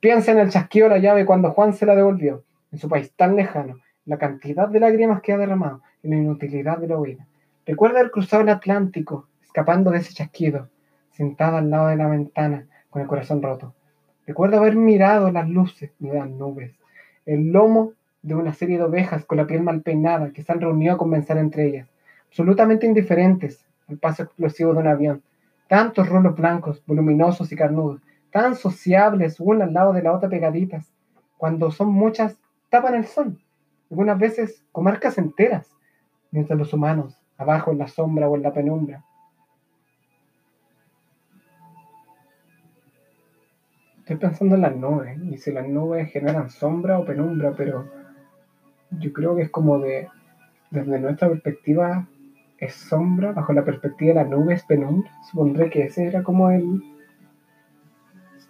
Piensa en el chasquido de la llave cuando Juan se la devolvió, en su país tan lejano, la cantidad de lágrimas que ha derramado y la inutilidad de la huida. Recuerda haber cruzado el Atlántico, escapando de ese chasquido, sentada al lado de la ventana, con el corazón roto. Recuerdo haber mirado las luces de las nubes, el lomo de una serie de ovejas con la piel mal peinada que se han reunido a convencer entre ellas, absolutamente indiferentes al paso explosivo de un avión. Tantos rulos blancos, voluminosos y carnudos, tan sociables una al lado de la otra pegaditas. Cuando son muchas, tapan el sol, algunas veces comarcas enteras, mientras los humanos, abajo en la sombra o en la penumbra, Estoy pensando en las nubes y si las nubes generan sombra o penumbra, pero yo creo que es como de, desde nuestra perspectiva, es sombra, bajo la perspectiva de la nube es penumbra. Supondré que ese era como el,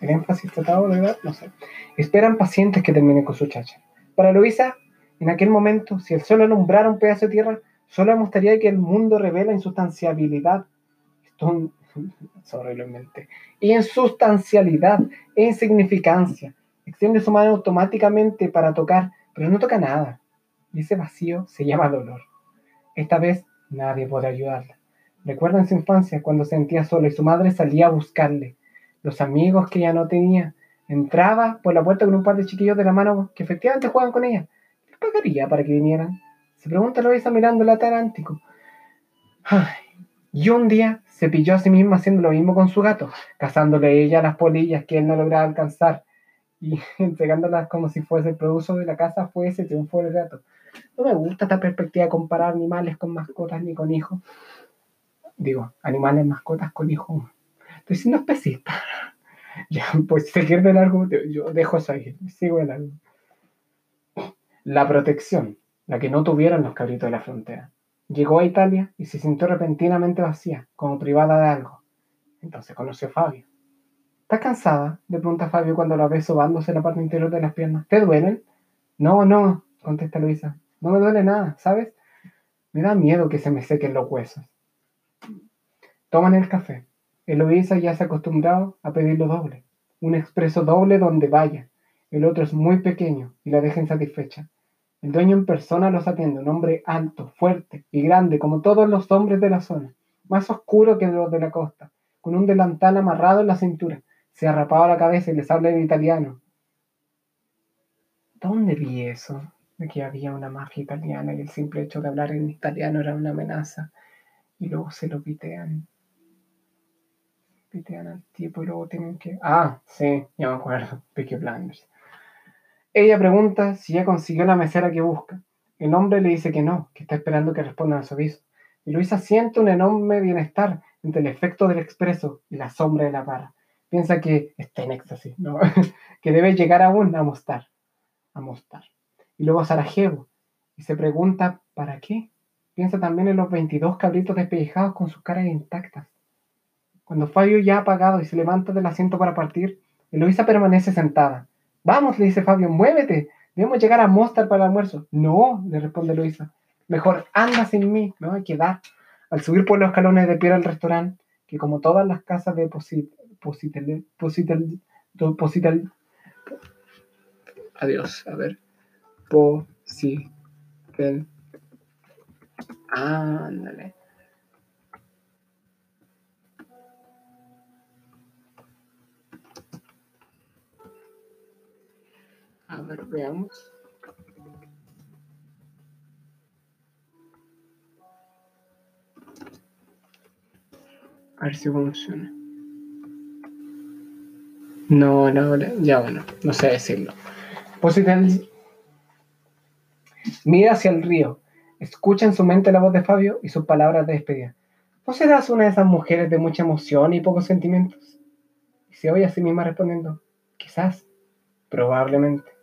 el énfasis tratado de dar, no sé. Esperan pacientes que terminen con su chacha. Para Luisa, en aquel momento, si el sol alumbrara un pedazo de tierra, solo mostraría que el mundo revela insustanciabilidad. Esto horriblemente. Insustancialidad e insignificancia. Extiende su mano automáticamente para tocar, pero no toca nada. Y ese vacío se llama dolor. Esta vez nadie puede ayudarla. Recuerda en su infancia cuando se sentía sola y su madre salía a buscarle. Los amigos que ya no tenía. Entraba por la puerta con un par de chiquillos de la mano que efectivamente juegan con ella. ¿Qué pagaría para que vinieran? Se pregunta Loisa mirando el atarántico. Ay, y un día se pilló a sí misma haciendo lo mismo con su gato, cazándole ella las polillas que él no lograba alcanzar y [LAUGHS] entregándolas como si fuese el producto de la casa fuese triunfo del gato. No me gusta esta perspectiva de comparar animales con mascotas ni con hijos. Digo, animales, mascotas con hijos. Estoy siendo especista. [LAUGHS] Ya, pues seguir de largo, yo dejo eso ahí, sigo de largo. La protección, la que no tuvieron los cabritos de la frontera. Llegó a Italia y se sintió repentinamente vacía, como privada de algo. Entonces conoció a Fabio. ¿Estás cansada? le pregunta Fabio cuando la ve sobándose la parte interior de las piernas. ¿Te duelen? No, no, contesta Luisa. No me duele nada, ¿sabes? Me da miedo que se me sequen los huesos. Toman el café. Eloísa ya se ha acostumbrado a pedirlo doble. Un expreso doble donde vaya. El otro es muy pequeño y la deja insatisfecha. El dueño en persona los atiende, un hombre alto, fuerte y grande, como todos los hombres de la zona, más oscuro que los de la costa, con un delantal amarrado en la cintura. Se arrapaba la cabeza y les habla en italiano. ¿Dónde vi eso? De que había una mafia italiana y el simple hecho de hablar en italiano era una amenaza. Y luego se lo pitean. Pitean al tipo y luego tienen que. Ah, sí, ya me acuerdo. Peaky Blinders. Ella pregunta si ya consiguió la mesera que busca. El hombre le dice que no, que está esperando que respondan a su aviso. Y Luisa siente un enorme bienestar entre el efecto del expreso y la sombra de la barra. Piensa que está en éxtasis, ¿no? [LAUGHS] que debe llegar aún a Mostar. A. Y luego Sarajevo. Y se pregunta, ¿para qué? Piensa también en los 22 cabritos despellejados con sus caras intactas. Cuando Fabio ya ha apagado y se levanta del asiento para partir, Luisa permanece sentada, Vamos, le dice Fabio, muévete. Debemos llegar a Mostar para el almuerzo. No, le responde Luisa. Mejor anda sin mí, me voy a quedar. Al subir por los escalones de pie al restaurante, que como todas las casas de Positel, Positel, Positel, adiós, a ver, Positel, ándale. A ver, veamos. A ver si funciona. No, no, ya bueno, no sé decirlo. Pues Positel mira hacia el río, escucha en su mente la voz de Fabio y sus palabras de despedida. ¿No serás una de esas mujeres de mucha emoción y pocos sentimientos? Y se oye a sí misma respondiendo, quizás, probablemente.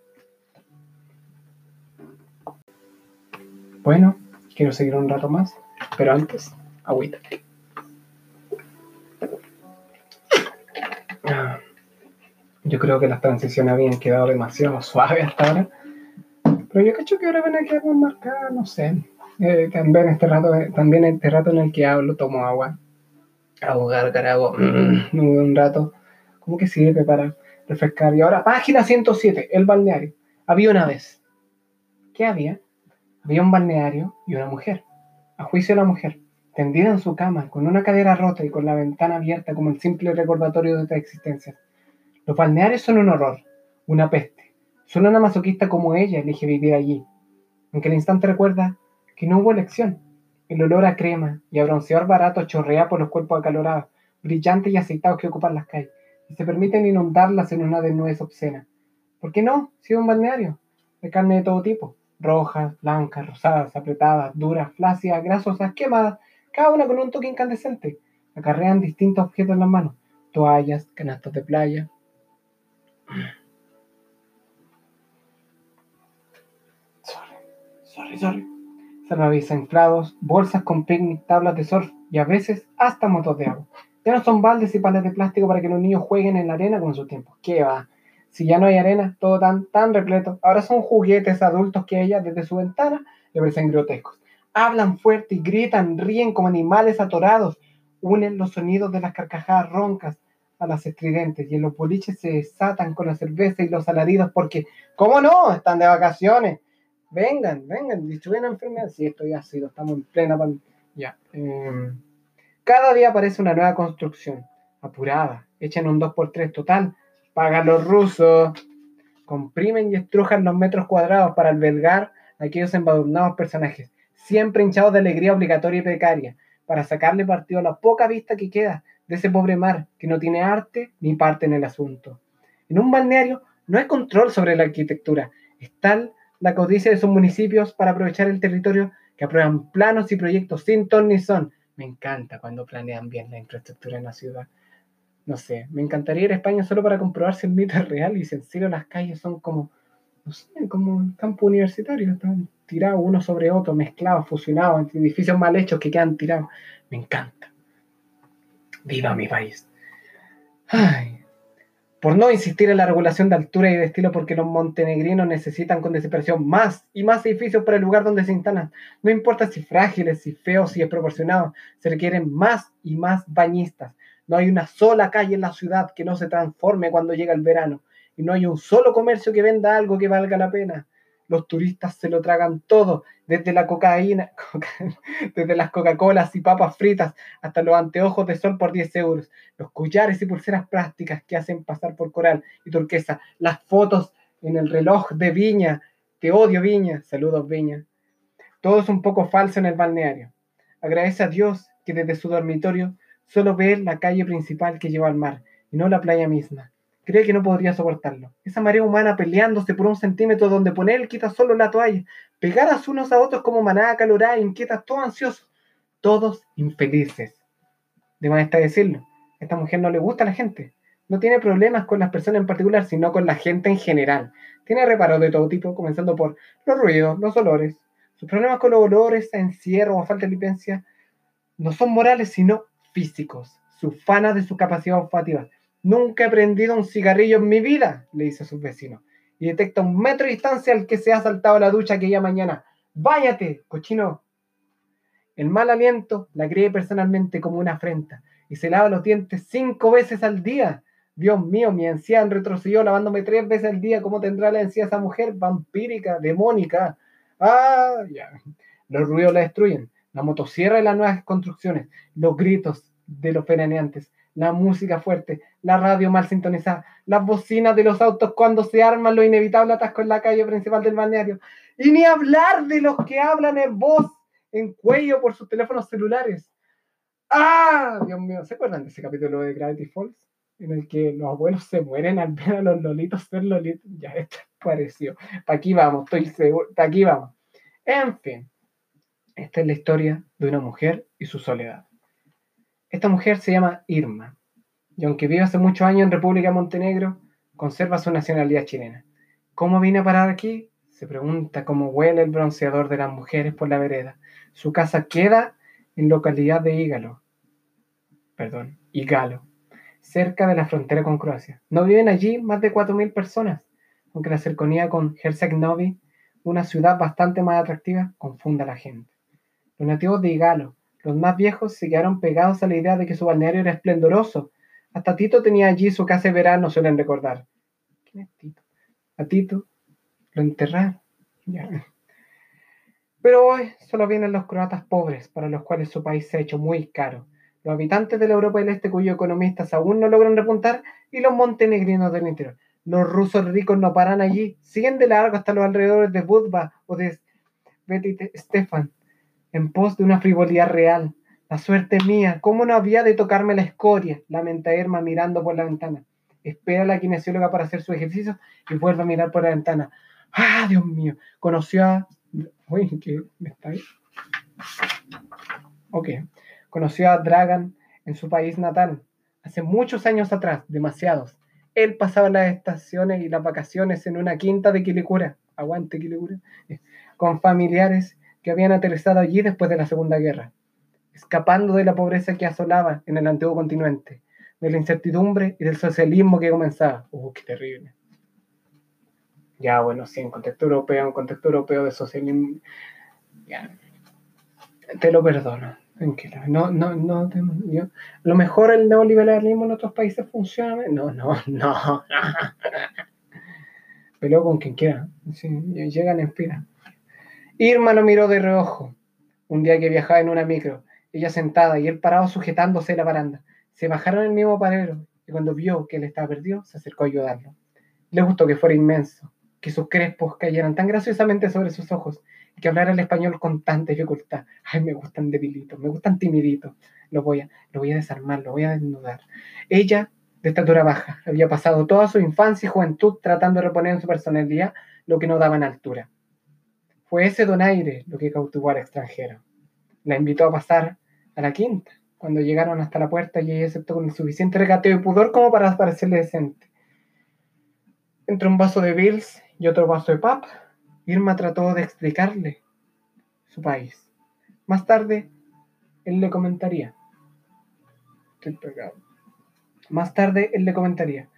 Bueno, quiero seguir un rato más, pero antes, agüita. Ah, yo creo que las transiciones habían quedado demasiado [LAUGHS] suaves hasta ahora. Pero yo cacho que ahora van a quedar más marcadas, no sé. Eh, también, este rato, también este rato en el que hablo, tomo agua. Hago gárgara, mm, un rato. Como que sirve para refrescar. Y ahora, página 107, el balneario. Había una vez. ¿Qué había? Había un balneario y una mujer. A juicio de la mujer, tendida en su cama, con una cadera rota y con la ventana abierta como el simple recordatorio de otra existencia. Los balnearios son un horror, una peste. Solo una masoquista como ella elige vivir allí. Aunque el instante recuerda que no hubo elección. El olor a crema y a bronceador barato chorrea por los cuerpos acalorados, brillantes y aceitados que ocupan las calles, y se permiten inundarlas en una desnudez obscena. ¿Por qué no? Si es un balneario, de carne de todo tipo, rojas, blancas, rosadas, apretadas, duras, flácidas, grasosas, quemadas, cada una con un toque incandescente. Acarrean distintos objetos en las manos, toallas, canastos de playa. [CLEARS THROAT] Sorry, sorry, sorry. Inflados, bolsas con picnic, tablas de surf y a veces hasta motos de agua. Ya no son baldes y palas de plástico para que los niños jueguen en la arena con su tiempo. ¿Qué va? Si ya no hay arena, todo tan, tan repleto. Ahora son juguetes adultos que ella desde su ventana le parecen grotescos. Hablan fuerte y gritan, ríen como animales atorados. Unen los sonidos de las carcajadas roncas a las estridentes y en los boliches se desatan con la cerveza y los alaridos porque, ¿cómo no? Están de vacaciones. Vengan, vengan, distribuyen enfermedades. Sí, esto ya ha sido, estamos en plena Ya. Em, cada día aparece una nueva construcción, apurada, hecha en un 2x3 total. Pagan los rusos. Comprimen y estrujan los metros cuadrados para albergar a aquellos embadurnados personajes, siempre hinchados de alegría obligatoria y precaria, para sacarle partido a la poca vista que queda de ese pobre mar que no tiene arte ni parte en el asunto. En un balneario no hay control sobre la arquitectura, es tal la codicia de sus municipios para aprovechar el territorio que aprueban planos y proyectos sin ton ni son. Me encanta cuando planean bien la infraestructura en la ciudad. No sé, me encantaría ir a España solo para comprobar si el mito es real y si las calles son como, no sé, como un campo universitario, están tirados uno sobre otro, mezclados, fusionados, entre edificios mal hechos que quedan tirados. Me encanta. Viva mi país. Ay, por no insistir en la regulación de altura y de estilo, porque los montenegrinos necesitan con desesperación más y más edificios para el lugar donde se instalan. No importa si frágiles, si feos, si desproporcionados, se requieren más y más bañistas. No hay una sola calle en la ciudad que no se transforme cuando llega el verano. Y no hay un solo comercio que venda algo que valga la pena los turistas se lo tragan todo, desde la cocaína, [LAUGHS] desde las Coca-Colas y papas fritas hasta los anteojos de sol por 10 euros, los collares y pulseras plásticas que hacen pasar por coral y turquesa, las fotos en el reloj de Viña, te odio Viña, saludos Viña. Todo es un poco falso en el balneario. Agradece a Dios que desde su dormitorio solo ve la calle principal que lleva al mar y no la playa misma cree que no podría soportarlo. Esa marea humana peleándose por un centímetro donde poner el quita solo la toalla, pegadas unos a otros como manada calorada, inquietas, todos ansiosos, todos infelices. De más está decirlo, esta mujer no le gusta a la gente. No tiene problemas con las personas en particular, sino con la gente en general. Tiene reparos de todo tipo, comenzando por los ruidos, los olores. Sus problemas con los olores, encierro o falta de licencia no son morales, sino físicos. Su fana de su capacidad olfativa Nunca he prendido un cigarrillo en mi vida, le dice a sus vecinos. Y detecta un metro de distancia al que se ha saltado la ducha aquella mañana. Váyate, cochino. El mal aliento la cree personalmente como una afrenta y se lava los dientes cinco veces al día. Dios mío, mi anciano retrocedió lavándome tres veces al día. ¿Cómo tendrá la encía esa mujer vampírica, demónica? Ah, ya. Los ruidos la destruyen. La motosierra y las nuevas construcciones. Los gritos de los veraneantes la música fuerte, la radio mal sintonizada, las bocinas de los autos cuando se arman lo inevitable atasco en la calle principal del balneario. Y ni hablar de los que hablan en voz, en cuello por sus teléfonos celulares. ¡Ah! Dios mío, ¿se acuerdan de ese capítulo de Gravity Falls? En el que los abuelos se mueren al ver a los lolitos ser lolitos. Ya, esto pareció. Para aquí vamos, estoy seguro. Para aquí vamos. En fin, esta es la historia de una mujer y su soledad. Esta mujer se llama Irma, y aunque vive hace muchos años en República de Montenegro, conserva su nacionalidad chilena. ¿Cómo vine a parar aquí? Se pregunta cómo huele el bronceador de las mujeres por la vereda. Su casa queda en localidad de Ígalo, perdón, Igalo, cerca de la frontera con Croacia. No viven allí más de 4.000 personas, aunque la cercanía con Herceg-Novi, una ciudad bastante más atractiva, confunda a la gente. Los nativos de Igalo, los más viejos, se quedaron pegados a la idea de que su balneario era esplendoroso. Hasta Tito tenía allí su casa de verano, suelen recordar. ¿Quién es Tito? A Tito lo enterraron. Pero hoy solo vienen los croatas pobres, para los cuales su país se ha hecho muy caro los habitantes de la Europa del Este cuyos economistas aún no logran repuntar, y los montenegrinos del interior. Los rusos ricos no paran allí, siguen de largo hasta los alrededores de Budva o de Betty Stefan, en pos de una frivolidad real. La suerte mía, ¿cómo no había de tocarme la escoria? lamenta Irma mirando por la ventana. Espera a la kinesióloga para hacer su ejercicio y vuelve a mirar por la ventana. ¡Ah, Dios mío! Conoció a. Uy, ¿qué me está ahí? Ok. Conoció a Dragan en su país natal, hace muchos años atrás, demasiados. Él pasaba las estaciones y las vacaciones en una quinta de Quilicura, aguante Quilicura, con familiares que habían aterrizado allí después de la Segunda Guerra, escapando de la pobreza que asolaba en el antiguo continente, de la incertidumbre y del socialismo que comenzaba. ¡Uh, qué terrible! Ya, bueno, sí, en contexto europeo, en contexto europeo de socialismo, ya, te lo perdono. No, no, no. a lo mejor el neoliberalismo en otros países funciona. No, no, [LAUGHS] no. Pero con quien quiera. llegan en fila. Irma lo miró de reojo un día que viajaba en una micro. Ella sentada y él parado sujetándose la baranda. Se bajaron el mismo parero y cuando vio que él estaba perdido, se acercó a ayudarlo. Le gustó que fuera inmenso, que sus crespos cayeran tan graciosamente sobre sus ojos que hablar el español con tanta dificultad. Ay, me gustan debilitos, me gustan timiditos. Lo voy a, lo voy a desarmar, lo voy a desnudar. Ella, de estatura baja, había pasado toda su infancia y juventud tratando de reponer en su personalidad lo que no daba en altura. Fue ese donaire lo que cautivó al extranjero. La invitó a pasar a la quinta, cuando llegaron hasta la puerta y ella aceptó con el suficiente regateo y pudor como para parecerle decente. Entre un vaso de Bills y otro vaso de pap, Irma trató de explicarle su país. Más tarde, él le comentaría. Estoy pegado. Más tarde, él le comentaría.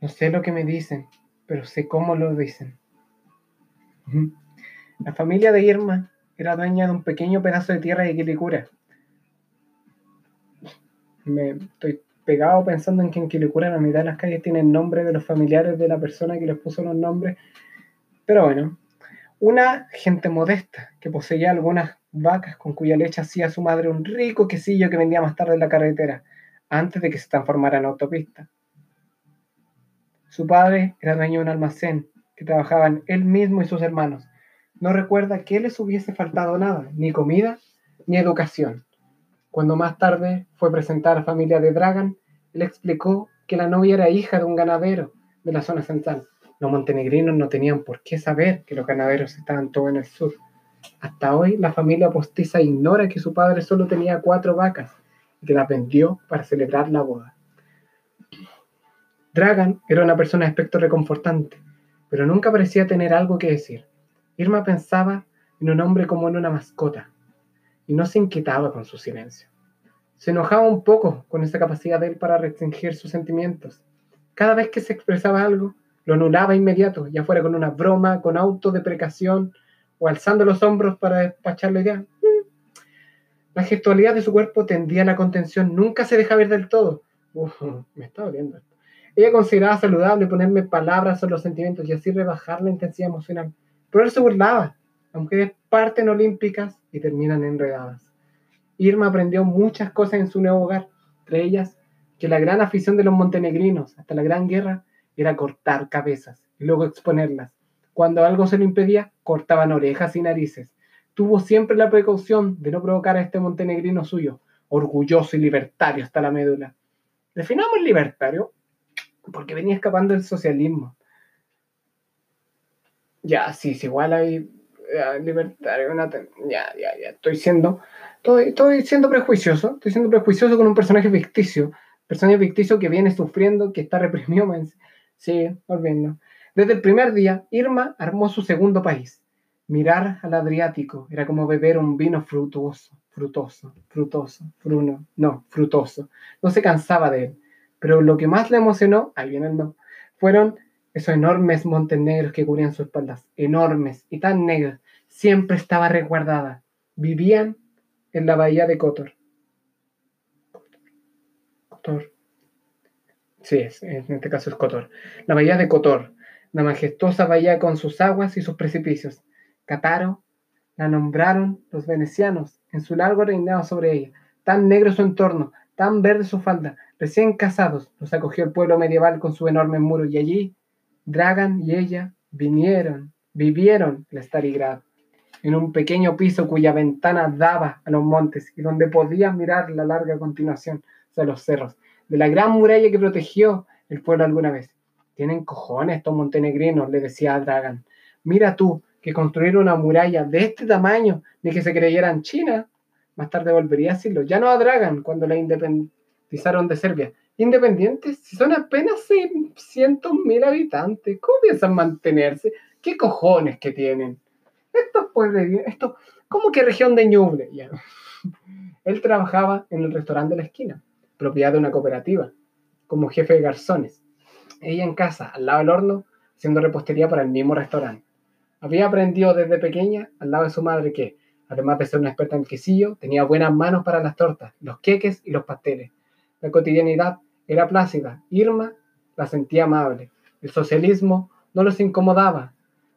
No sé lo que me dicen, pero sé cómo lo dicen. La familia de Irma era dueña de un pequeño pedazo de tierra de Quilicura. Me estoy pegado pensando en que en Quilicura la mitad de las calles tienen nombre de los familiares de la persona que les puso los nombres. Pero bueno, una gente modesta que poseía algunas vacas con cuya leche hacía su madre un rico quesillo que vendía más tarde en la carretera, antes de que se transformara en autopista. Su padre era dueño de un almacén que trabajaban él mismo y sus hermanos. No recuerda que les hubiese faltado nada, ni comida ni educación. Cuando más tarde fue presentar a la familia de Dragan, él explicó que la novia era hija de un ganadero de la zona central los montenegrinos no tenían por qué saber que los ganaderos estaban todos en el sur. Hasta hoy la familia postiza ignora que su padre solo tenía cuatro vacas y que las vendió para celebrar la boda. Dragan era una persona de aspecto reconfortante, pero nunca parecía tener algo que decir. Irma pensaba en un hombre como en una mascota y no se inquietaba con su silencio. Se enojaba un poco con esa capacidad de él para restringir sus sentimientos. Cada vez que se expresaba algo, lo anulaba inmediato, ya fuera con una broma, con autodeprecación o alzando los hombros para despachar la idea. La gestualidad de su cuerpo tendía a la contención, nunca se deja ver del todo. me está doliendo. Ella consideraba saludable ponerme palabras sobre los sentimientos y así rebajar la intensidad emocional. Pero él se burlaba, aunque parten olímpicas y terminan enredadas. Irma aprendió muchas cosas en su nuevo hogar, entre ellas que la gran afición de los montenegrinos hasta la Gran Guerra era cortar cabezas y luego exponerlas. Cuando algo se lo impedía, cortaban orejas y narices. Tuvo siempre la precaución de no provocar a este montenegrino suyo, orgulloso y libertario hasta la médula. Definamos libertario porque venía escapando del socialismo. Ya, sí, es igual hay libertario, ya, ya, ya, estoy siendo, estoy, estoy siendo prejuicioso, estoy siendo prejuicioso con un personaje ficticio, personaje ficticio que viene sufriendo, que está reprimido, sí, volviendo. Desde el primer día, Irma armó su segundo país. Mirar al Adriático era como beber un vino frutuoso, frutoso, frutoso, fruno, no, frutoso. No se cansaba de él. Pero lo que más le emocionó, ahí viene el no, fueron esos enormes montes negros que cubrían sus espaldas, enormes y tan negros, siempre estaba resguardada. Vivían en la bahía de Kotor. Kotor. Sí, en este caso es Kotor. La bahía de Kotor, la majestuosa bahía con sus aguas y sus precipicios. Cataro la nombraron los venecianos en su largo reinado sobre ella. Tan negro su entorno, tan verde su falda. Recién casados, los acogió el pueblo medieval con su enorme muro y allí Dragan y ella vinieron, vivieron en Starigrad, en un pequeño piso cuya ventana daba a los montes y donde podías mirar la larga continuación de los cerros, de la gran muralla que protegió el pueblo alguna vez. Tienen cojones estos montenegrinos, le decía a Dragan. Mira tú, que construir una muralla de este tamaño, ni que se creyeran China. Más tarde volvería a decirlo. Ya no a Dragan cuando la de Serbia, independientes, si son apenas 600.000 habitantes, ¿cómo piensan mantenerse? ¿Qué cojones que tienen? Esto puede, esto, ¿cómo que región de Ñuble? Él trabajaba en el restaurante de la esquina, propiedad de una cooperativa, como jefe de garzones. Ella en casa, al lado del horno, haciendo repostería para el mismo restaurante. Había aprendido desde pequeña, al lado de su madre, que, además de ser una experta en quesillo, tenía buenas manos para las tortas, los queques y los pasteles. La cotidianidad era plácida. Irma la sentía amable. El socialismo no los incomodaba,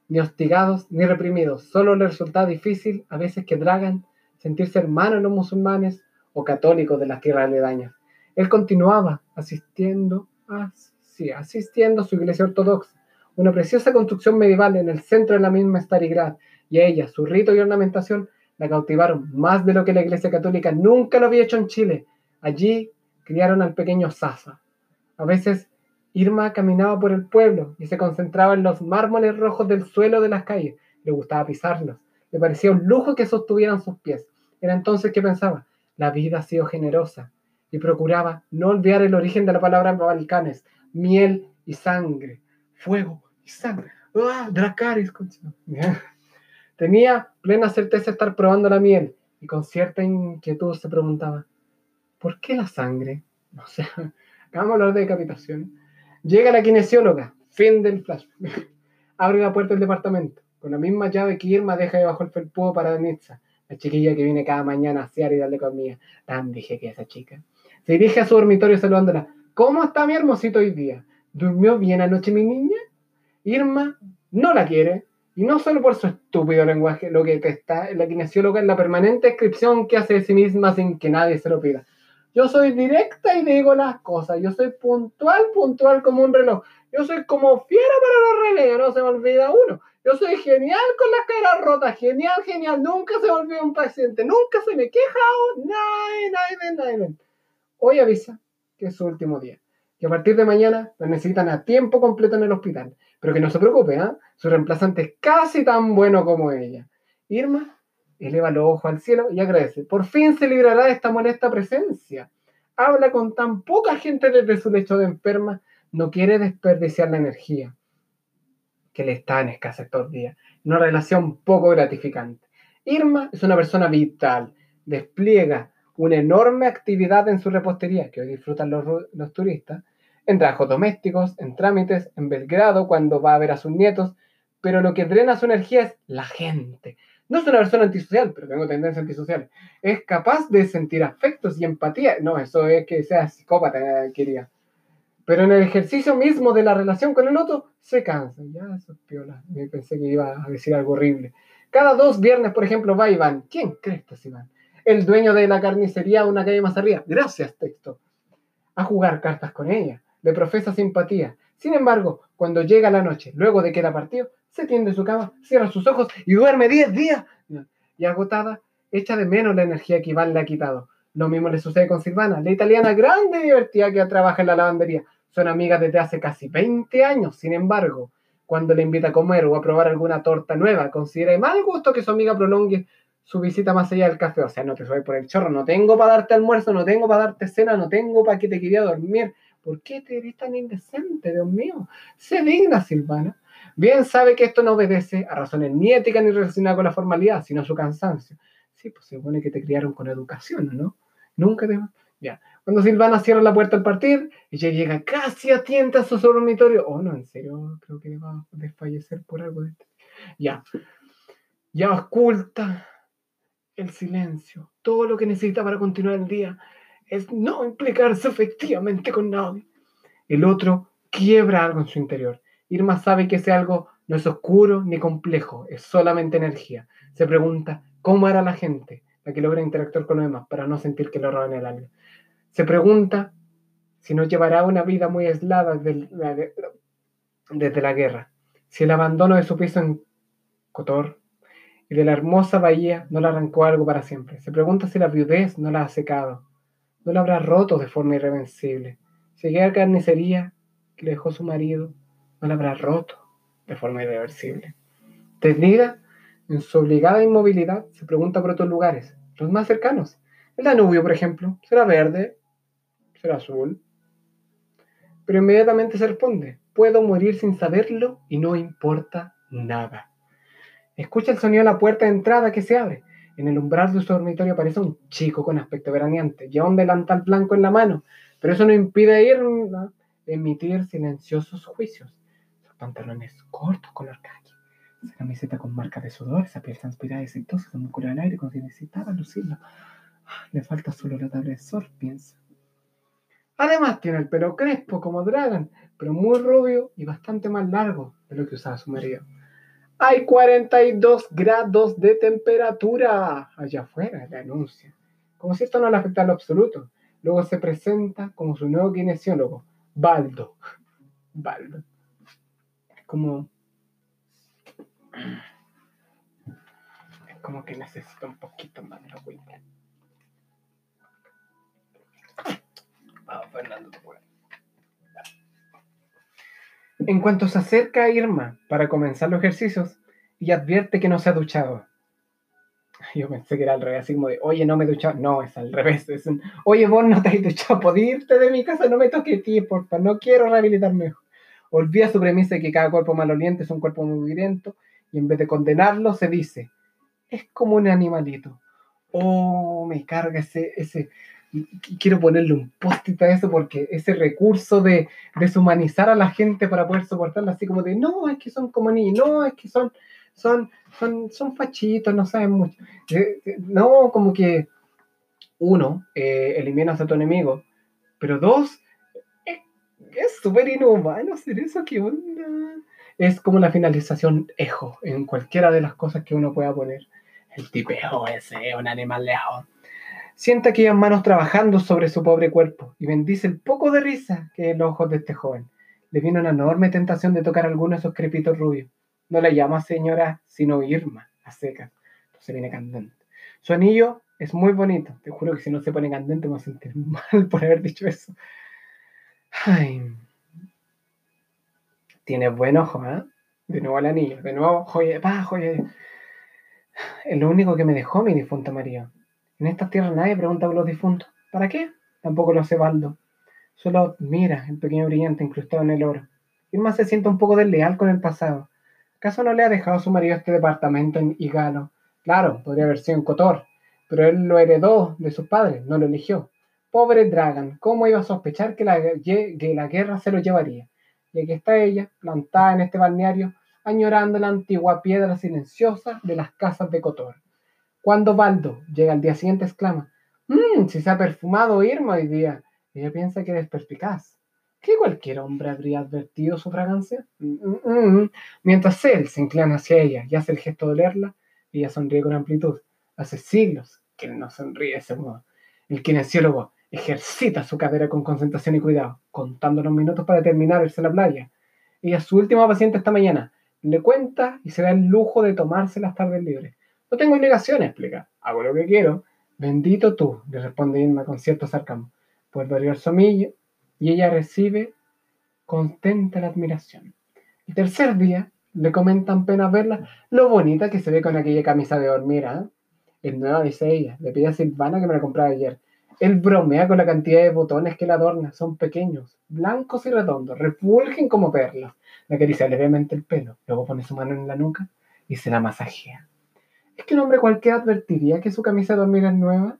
ni hostigados ni reprimidos. Solo le resultaba difícil a veces que Dragan sentirse hermano de los musulmanes o católicos de las tierras aledañas. Él continuaba asistiendo a, asistiendo a su iglesia ortodoxa, una preciosa construcción medieval en el centro de la misma Starigrad, y a ella, su rito y ornamentación, la cautivaron más de lo que la iglesia católica nunca lo había hecho en Chile. Allí criaron al pequeño Sasa. A veces Irma caminaba por el pueblo y se concentraba en los mármoles rojos del suelo de las calles. Le gustaba pisarlos. Le parecía un lujo que sostuvieran sus pies. Era entonces que pensaba, la vida ha sido generosa. Y procuraba no olvidar el origen de la palabra Balcanes, miel y sangre, fuego y sangre. ¡Ah! Dracaris, [LAUGHS] Tenía plena certeza de estar probando la miel y con cierta inquietud se preguntaba, ¿Por qué la sangre? [LAUGHS] O sea, vamos a hablar de decapitación. Llega la kinesióloga, fin del flash. [LAUGHS] Abre la puerta del departamento. Con la misma llave que Irma deja debajo el felpudo para Danitza, la chiquilla que viene cada mañana a asear y darle comida. Tan dije que esa chica. Se dirige a su dormitorio saludándola. ¿Cómo está mi hermosito hoy día? ¿Durmió bien anoche mi niña? Irma no la quiere. Y no solo por su estúpido lenguaje, lo que está la kinesióloga es la permanente descripción que hace de sí misma sin que nadie se lo pida. Yo soy directa y digo las cosas. Yo soy puntual, puntual como un reloj. Yo soy como fiera para los relevos, no se me olvida uno. Yo soy genial con las caras rotas, genial, genial. Nunca se me olvida un paciente, nunca se me queja. Nada, nada, nada. Hoy avisa que es su último día. Que a partir de mañana lo necesitan a tiempo completo en el hospital. Pero que no se preocupe, ¿eh? su reemplazante es casi tan bueno como ella. Irma eleva los ojos al cielo y agradece. Por fin se librará de esta molesta presencia. Habla con tan poca gente desde su lecho de enferma, no quiere desperdiciar la energía que le está en escasa estos días. Una relación poco gratificante. Irma es una persona vital, despliega una enorme actividad en su repostería, que hoy disfrutan los, los turistas, en trabajos domésticos, en trámites, en Belgrado, cuando va a ver a sus nietos, pero lo que drena su energía es la gente, no es una persona antisocial, pero tengo tendencia antisocial. Es capaz de sentir afectos y empatía. No, eso es que sea psicópata, quería. Pero en el ejercicio mismo de la relación con el otro, se cansa. Ya, eso es piola. Me pensé que iba a decir algo horrible. Cada dos viernes, por ejemplo, va Iván. ¿Quién crees que es Iván? El dueño de la carnicería una calle más arriba. Gracias, texto. A jugar cartas con ella. Le profesa simpatía. Sin embargo, cuando llega la noche, luego de que la partió, se tiende su cama, cierra sus ojos y duerme 10 días. Y agotada, echa de menos la energía que Iván le ha quitado. Lo mismo le sucede con Silvana, la italiana grande y divertida que trabaja en la lavandería. Son amigas desde hace casi 20 años, sin embargo, cuando le invita a comer o a probar alguna torta nueva, considera de mal gusto que su amiga prolongue su visita más allá del café. O sea, no te soy por el chorro, no tengo para darte almuerzo, no tengo para darte cena, no tengo para que te quería dormir. ¿Por qué te eres tan indecente, Dios mío? Se digna, Silvana. Bien sabe que esto no obedece a razones ni éticas ni relacionadas con la formalidad, sino a su cansancio. Sí, pues se supone que te criaron con educación, ¿no? Nunca te... Ya. Cuando Silvana cierra la puerta al partir, ella llega casi a tienta a su dormitorio. Oh, no, en serio, creo que va a desfallecer por algo de esto. Ya. Ya oculta el silencio. Todo lo que necesita para continuar el día es no implicarse efectivamente con nadie. El otro quiebra algo en su interior. Irma sabe que ese algo no es oscuro ni complejo, es solamente energía. Se pregunta cómo era la gente, la que logra interactuar con los demás para no sentir que lo roban el alma. Se pregunta si no llevará una vida muy aislada desde la, desde la guerra, si el abandono de su piso en Cotor y de la hermosa bahía no le arrancó algo para siempre. Se pregunta si la viudez no la ha secado, no la habrá roto de forma irreversible. Si aquella carnicería que le dejó su marido no la habrá roto de forma irreversible. Tendida en su obligada inmovilidad, se pregunta por otros lugares, los más cercanos. El Danubio, por ejemplo, será verde, será azul. Pero inmediatamente se responde, puedo morir sin saberlo y no importa nada. Escucha el sonido de la puerta de entrada que se abre. En el umbral de su dormitorio aparece un chico con aspecto veraneante. Lleva un delantal blanco en la mano, pero eso no impide ir emitir silenciosos juicios. Sus pantalones cortos color khaki, esa camiseta con marca de sudor, esa piel transpirada y exitosa, se muscula el aire como si necesitara lucirlo. Ah, le falta solo la tabla de sol, piensa. Además tiene el pelo crespo como Dragon, pero muy rubio y bastante más largo de lo que usaba su marido. Hay 42 grados de temperatura allá afuera, le anuncia. Como si esto no le afectara en lo absoluto. Luego se presenta como su nuevo kinesiólogo, Baldo. Baldo. Es como. Es como que necesita un poquito más de agüita. Vamos, Fernando, te. En cuanto se acerca Irma para comenzar los ejercicios y advierte que no se ha duchado. Yo pensé que era al revés, así de, oye, no me he duchado. No, es al revés. Es un, oye, vos no te has duchado, podés irte de mi casa, no me toques ti, porfa, no quiero rehabilitarme. Olvida su premisa de que cada cuerpo maloliente es un cuerpo muy violento y en vez de condenarlo se dice, es como un animalito. Oh, me carga ese, ese, quiero ponerle un post-it a eso porque ese recurso de deshumanizar a la gente para poder soportarla así como de no, es que son como niños, no, es que son, son, son, son fachitos, no saben mucho. Eh, eh, no, como que uno, eh, eliminas a tu enemigo, pero dos, es súper inhumano hacer eso, ¿qué onda? Es como la finalización ejo en cualquiera de las cosas que uno pueda poner. El tipeo ese, un animal Siente aquellas manos trabajando sobre su pobre cuerpo y bendice el poco de risa que en los ojos de este joven. Le viene una enorme tentación de tocar alguno de esos crepitos rubios. No la llama señora, sino Irma, a seca. Se viene candente. Su anillo es muy bonito. Te juro que si no se pone candente me voy a sentir [LAUGHS] mal por haber dicho eso. Ay. Tiene buen ojo, ¿eh? De nuevo el anillo, de nuevo joya, pa, joya. Es lo único que me dejó mi difunto María. En estas tierras nadie pregunta por los difuntos. ¿Para qué? Tampoco lo hace Baldo. Solo mira el pequeño brillante incrustado en el oro. Irma se siente un poco desleal con el pasado. ¿Acaso no le ha dejado a su marido este departamento en Igalo? Claro, podría haber sido en Cotor, pero él lo heredó de sus padres, no lo eligió. Pobre Dragan, ¿cómo iba a sospechar que la, que la guerra se lo llevaría? Y aquí está ella, plantada en este balneario, añorando la antigua piedra silenciosa de las casas de Cotor. Cuando Baldo llega al día siguiente, exclama: Mmm, si se ha perfumado Irma hoy día. Ella piensa que es perspicaz. ¿Que cualquier hombre habría advertido su fragancia? Mm, mm. Mientras él se inclina hacia ella y hace el gesto de olerla, ella sonríe con amplitud. Hace siglos que él no sonríe de ese modo. El kinesiólogo ejercita su cadera con concentración y cuidado, contando los minutos para terminar irse a la playa. Ella su última paciente esta mañana. Le cuenta y se da el lujo de tomarse las tardes libres. No tengo obligaciones, explica. Hago lo que quiero. Bendito tú, le responde Irma con cierto sarcasmo. Vuelve a abrir somillo y ella recibe contenta la admiración. El tercer día le comentan pena verla lo bonita que se ve con aquella camisa de dormir, ¿ah? Es nueva, dice ella. Le pide a Silvana que me la comprara ayer. Él bromea con la cantidad de botones que la adorna. Son pequeños, blancos y redondos, refulgen como perlas. Le acaricia levemente el pelo, luego pone su mano en la nuca y se la masajea. ¿Es que un hombre cualquiera advertiría que su camisa de dormir es nueva?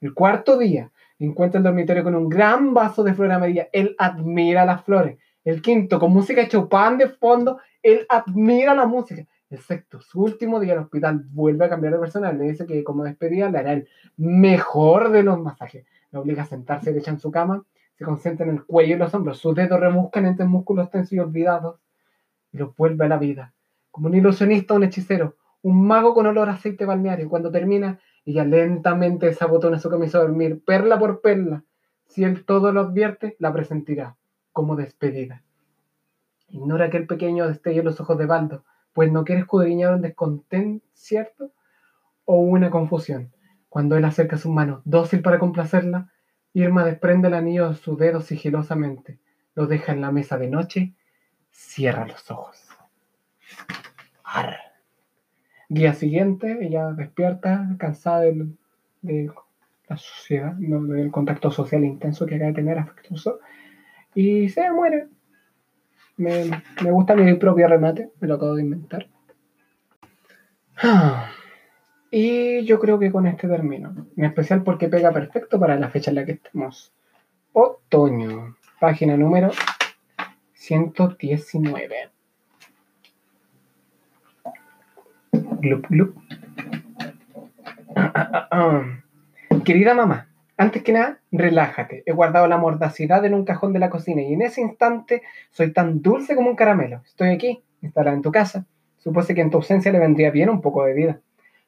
El cuarto día, encuentra el dormitorio con un gran vaso de flores media. Él admira las flores. El quinto, con música Chopin de fondo, él admira la música. El sexto, su último día en el hospital, vuelve a cambiar de personal. Le dice que como despedida le hará el mejor de los masajes. Le obliga a sentarse derecha en su cama, se concentra en el cuello y los hombros. Sus dedos rebuscan entre músculos tensos y olvidados y los vuelve a la vida. Como un ilusionista, un hechicero, un mago con olor a aceite balneario. Cuando termina, ella lentamente desabotona su camisa a dormir, perla por perla. Si él todo lo advierte, la presentirá como despedida. Ignora aquel pequeño destello en los ojos de Baldo, pues no quiere escudriñar un desconcierto o una confusión. Cuando él acerca su mano, dócil para complacerla, Irma desprende el anillo de su dedo sigilosamente, lo deja en la mesa de noche, cierra los ojos. Día siguiente, ella despierta, cansada del, de la sociedad, del contacto social intenso que acaba de tener, afectuoso, y se muere. Me, me gusta mi propio remate, me lo acabo de inventar. [SIGHS] Y yo creo que con este termino. En especial porque pega perfecto para la fecha en la que estamos. Otoño, página número 119. Querida mamá, antes que nada, relájate. He guardado la mordacidad en un cajón de la cocina y en ese instante soy tan dulce como un caramelo. Estoy aquí, instalada en tu casa. Supuse que en tu ausencia le vendría bien un poco de vida.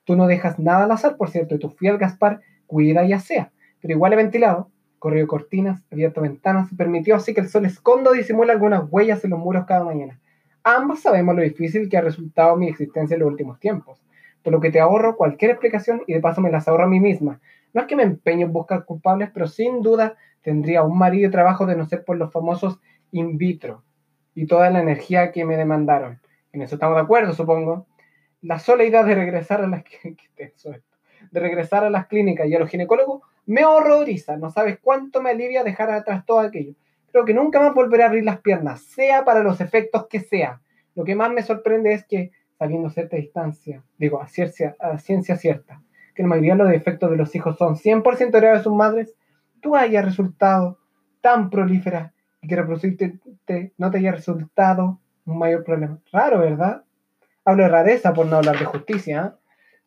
Tú no dejas nada al azar, por cierto, y tu fiel Gaspar cuida y asea. Pero igual he ventilado, corrido cortinas, abierto ventanas y permitió así que el sol esconda o disimule algunas huellas en los muros cada mañana. Ambos sabemos lo difícil que ha resultado mi existencia en los últimos tiempos, por lo que te ahorro cualquier explicación y de paso me las ahorro a mí misma. No es que me empeño en buscar culpables, pero sin duda tendría un marido de trabajo de no ser por los famosos in vitro y toda la energía que me demandaron. En eso estamos de acuerdo, supongo. La sola idea de regresar a las [LAUGHS] de regresar a las clínicas y a los ginecólogos me horroriza. No sabes cuánto me alivia dejar atrás todo aquello. Creo que nunca más volveré a abrir las piernas, sea para los efectos que sea. Lo que más me sorprende es que, sabiendo cierta distancia, digo, a ciencia, a ciencia cierta, que la mayoría de los defectos de los hijos son 100% heredados de sus madres, tú hayas resultado tan prolífera y que reproducirte no te haya resultado un mayor problema. Raro, ¿verdad? Hablo de rareza por no hablar de justicia. ¿eh?